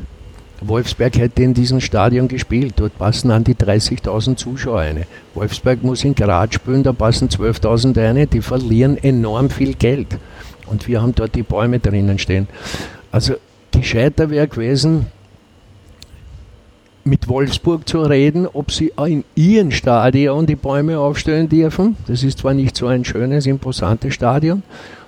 Wolfsberg hätte in diesem Stadion gespielt. Dort passen an die 30.000 Zuschauer rein. Wolfsberg muss in Graz spielen, da passen 12.000 rein. Die verlieren enorm viel Geld. Und wir haben dort die Bäume drinnen stehen. Also gescheiter wäre gewesen, mit Wolfsburg zu reden, ob sie in ihrem Stadion die Bäume aufstellen dürfen. Das ist zwar nicht so ein schönes, imposantes Stadion.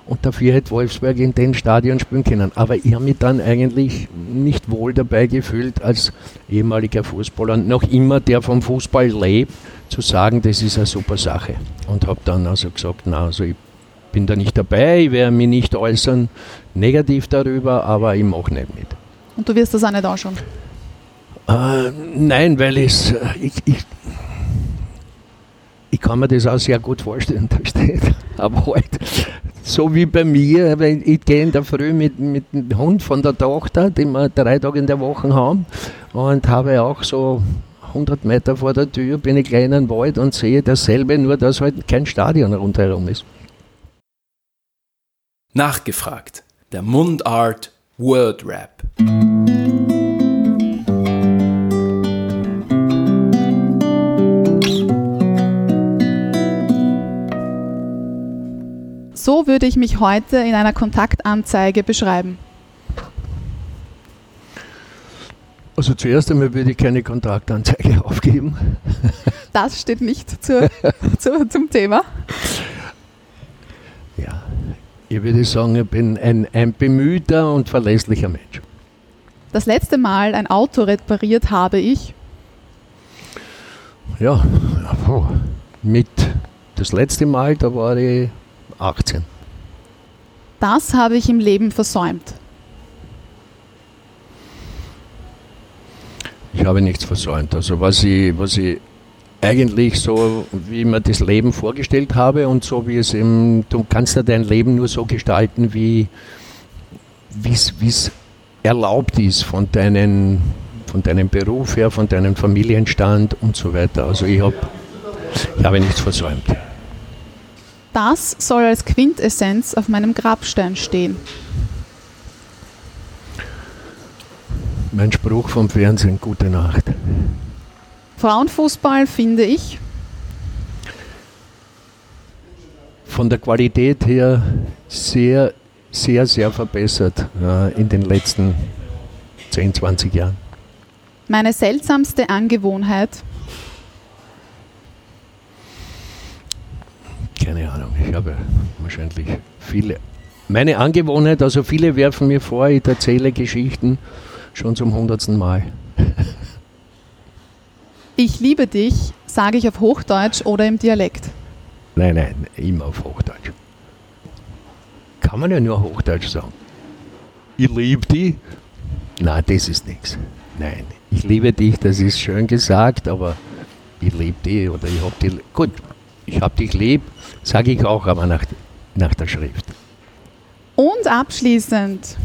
Und dafür hätte Wolfsburg in den Stadion spielen können. Aber ich habe mich dann eigentlich nicht wohl dabei gefühlt, als ehemaliger Fußballer und noch immer, der vom Fußball lebt, zu sagen, das ist eine super Sache. Und habe dann also gesagt, na, also ich bin da nicht dabei, ich werde mich nicht äußern negativ darüber, aber ich mache nicht mit. Und du wirst das auch nicht anschauen. Äh, nein, weil es, äh, ich, ich, ich kann mir das auch sehr gut vorstellen, da steht. Aber halt, so wie bei mir, weil ich gehe in der Früh mit, mit dem Hund von der Tochter, den wir drei Tage in der Woche haben, und habe auch so 100 Meter vor der Tür, bin ich gleich in einen Wald und sehe dasselbe, nur dass halt kein Stadion rundherum ist. Nachgefragt. Der Mundart Word Rap. So würde ich mich heute in einer Kontaktanzeige beschreiben. Also zuerst einmal würde ich keine Kontaktanzeige aufgeben. Das steht nicht zur, zur, zum Thema. Ich würde sagen, ich bin ein, ein bemühter und verlässlicher Mensch. Das letzte Mal ein Auto repariert habe ich. Ja, mit das letzte Mal, da war ich 18. Das habe ich im Leben versäumt. Ich habe nichts versäumt. Also was ich, was ich eigentlich so, wie mir das Leben vorgestellt habe und so wie es eben, du kannst ja dein Leben nur so gestalten, wie es erlaubt ist von, deinen, von deinem Beruf her, von deinem Familienstand und so weiter. Also ich, hab, ich habe nichts versäumt. Das soll als Quintessenz auf meinem Grabstein stehen. Mein Spruch vom Fernsehen, gute Nacht. Frauenfußball finde ich. Von der Qualität her sehr, sehr, sehr verbessert äh, in den letzten 10, 20 Jahren. Meine seltsamste Angewohnheit. Keine Ahnung, ich habe wahrscheinlich viele. Meine Angewohnheit, also viele werfen mir vor, ich erzähle Geschichten schon zum hundertsten Mal. Ich liebe dich, sage ich auf Hochdeutsch oder im Dialekt. Nein, nein, immer auf Hochdeutsch. Kann man ja nur Hochdeutsch sagen. Ich liebe dich. Nein, das ist nichts. Nein, ich liebe dich, das ist schön gesagt, aber ich liebe dich oder ich hab dich. Gut, ich hab dich lieb, sage ich auch, aber nach, nach der Schrift. Und abschließend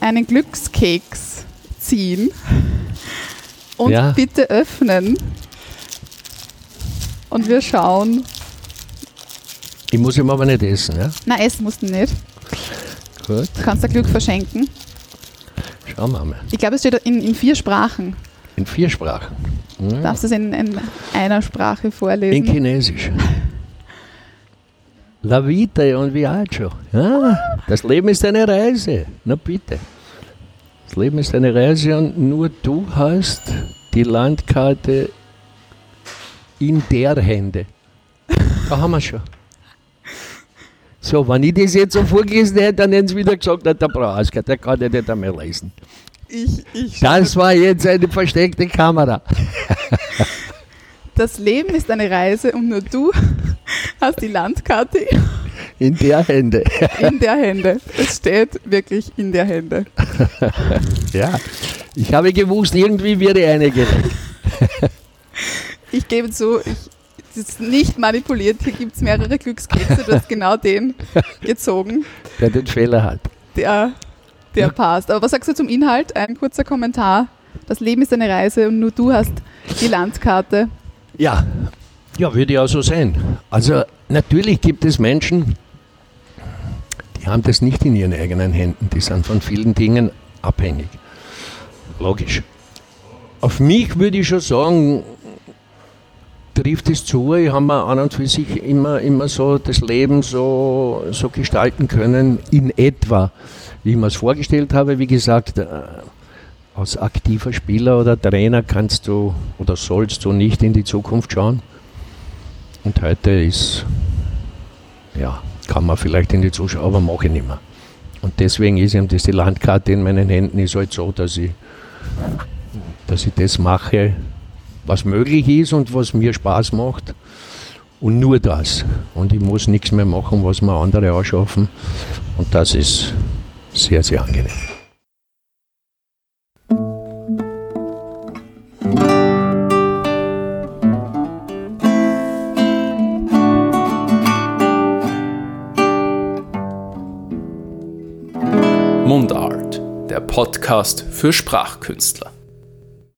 einen Glückskeks ziehen und Ja. bitte öffnen. Und wir schauen. Ich muss ihm aber nicht essen, ja? Na, essen musst du nicht. Gut, Du kannst dir Glück verschenken. schauen wir mal. Ich glaube, es steht in, in vier Sprachen. In vier Sprachen. Du Ja. darfst es in, in einer Sprache In vorlesen. Chinesisch. La vita è un viaggio. Ja, das Leben ist eine Reise. Na bitte. Das Leben ist eine Reise und nur du hast die Landkarte in der Hände. Da haben wir schon. So, wenn ich das jetzt so vorgelesen hätte, dann hätten sie wieder gesagt, der Brauhausgott, der kann ja nicht einmal lesen. Ich, ich Das war jetzt eine versteckte Kamera. Das Leben ist eine Reise und nur du hast die Landkarte In der Hände. in der Hände. Es steht wirklich in der Hände. Ja, ich habe gewusst, irgendwie werde eine gelegt. Ich gebe zu, ich, das ist nicht manipuliert. Hier gibt es mehrere Glückskekse. Du hast genau den gezogen, der den Fehler hat. der, der passt. Aber was sagst du zum Inhalt? Ein kurzer Kommentar. Das Leben ist eine Reise und nur du hast die Landkarte. Ja, ja, würde ja so sein. Also natürlich gibt es Menschen, die haben das nicht in ihren eigenen Händen. Die sind von vielen Dingen abhängig. Logisch. Auf mich würde ich schon sagen, trifft es zu. Ich habe mir an und für sich immer, immer so das Leben so, so gestalten können, in etwa, wie ich mir es vorgestellt habe. Wie gesagt, äh, als aktiver Spieler oder Trainer kannst du oder sollst du nicht in die Zukunft schauen. Und heute ist, ja, kann man vielleicht in die Zuschauer, aber mache ich nicht mehr. Und deswegen ist eben das die Landkarte in meinen Händen ist halt so, dass ich, dass ich das mache, was möglich ist und was mir Spaß macht. Und nur das. Und ich muss nichts mehr machen, was mir andere ausschaffen. Und das ist sehr, sehr angenehm. Podcast für Sprachkünstler.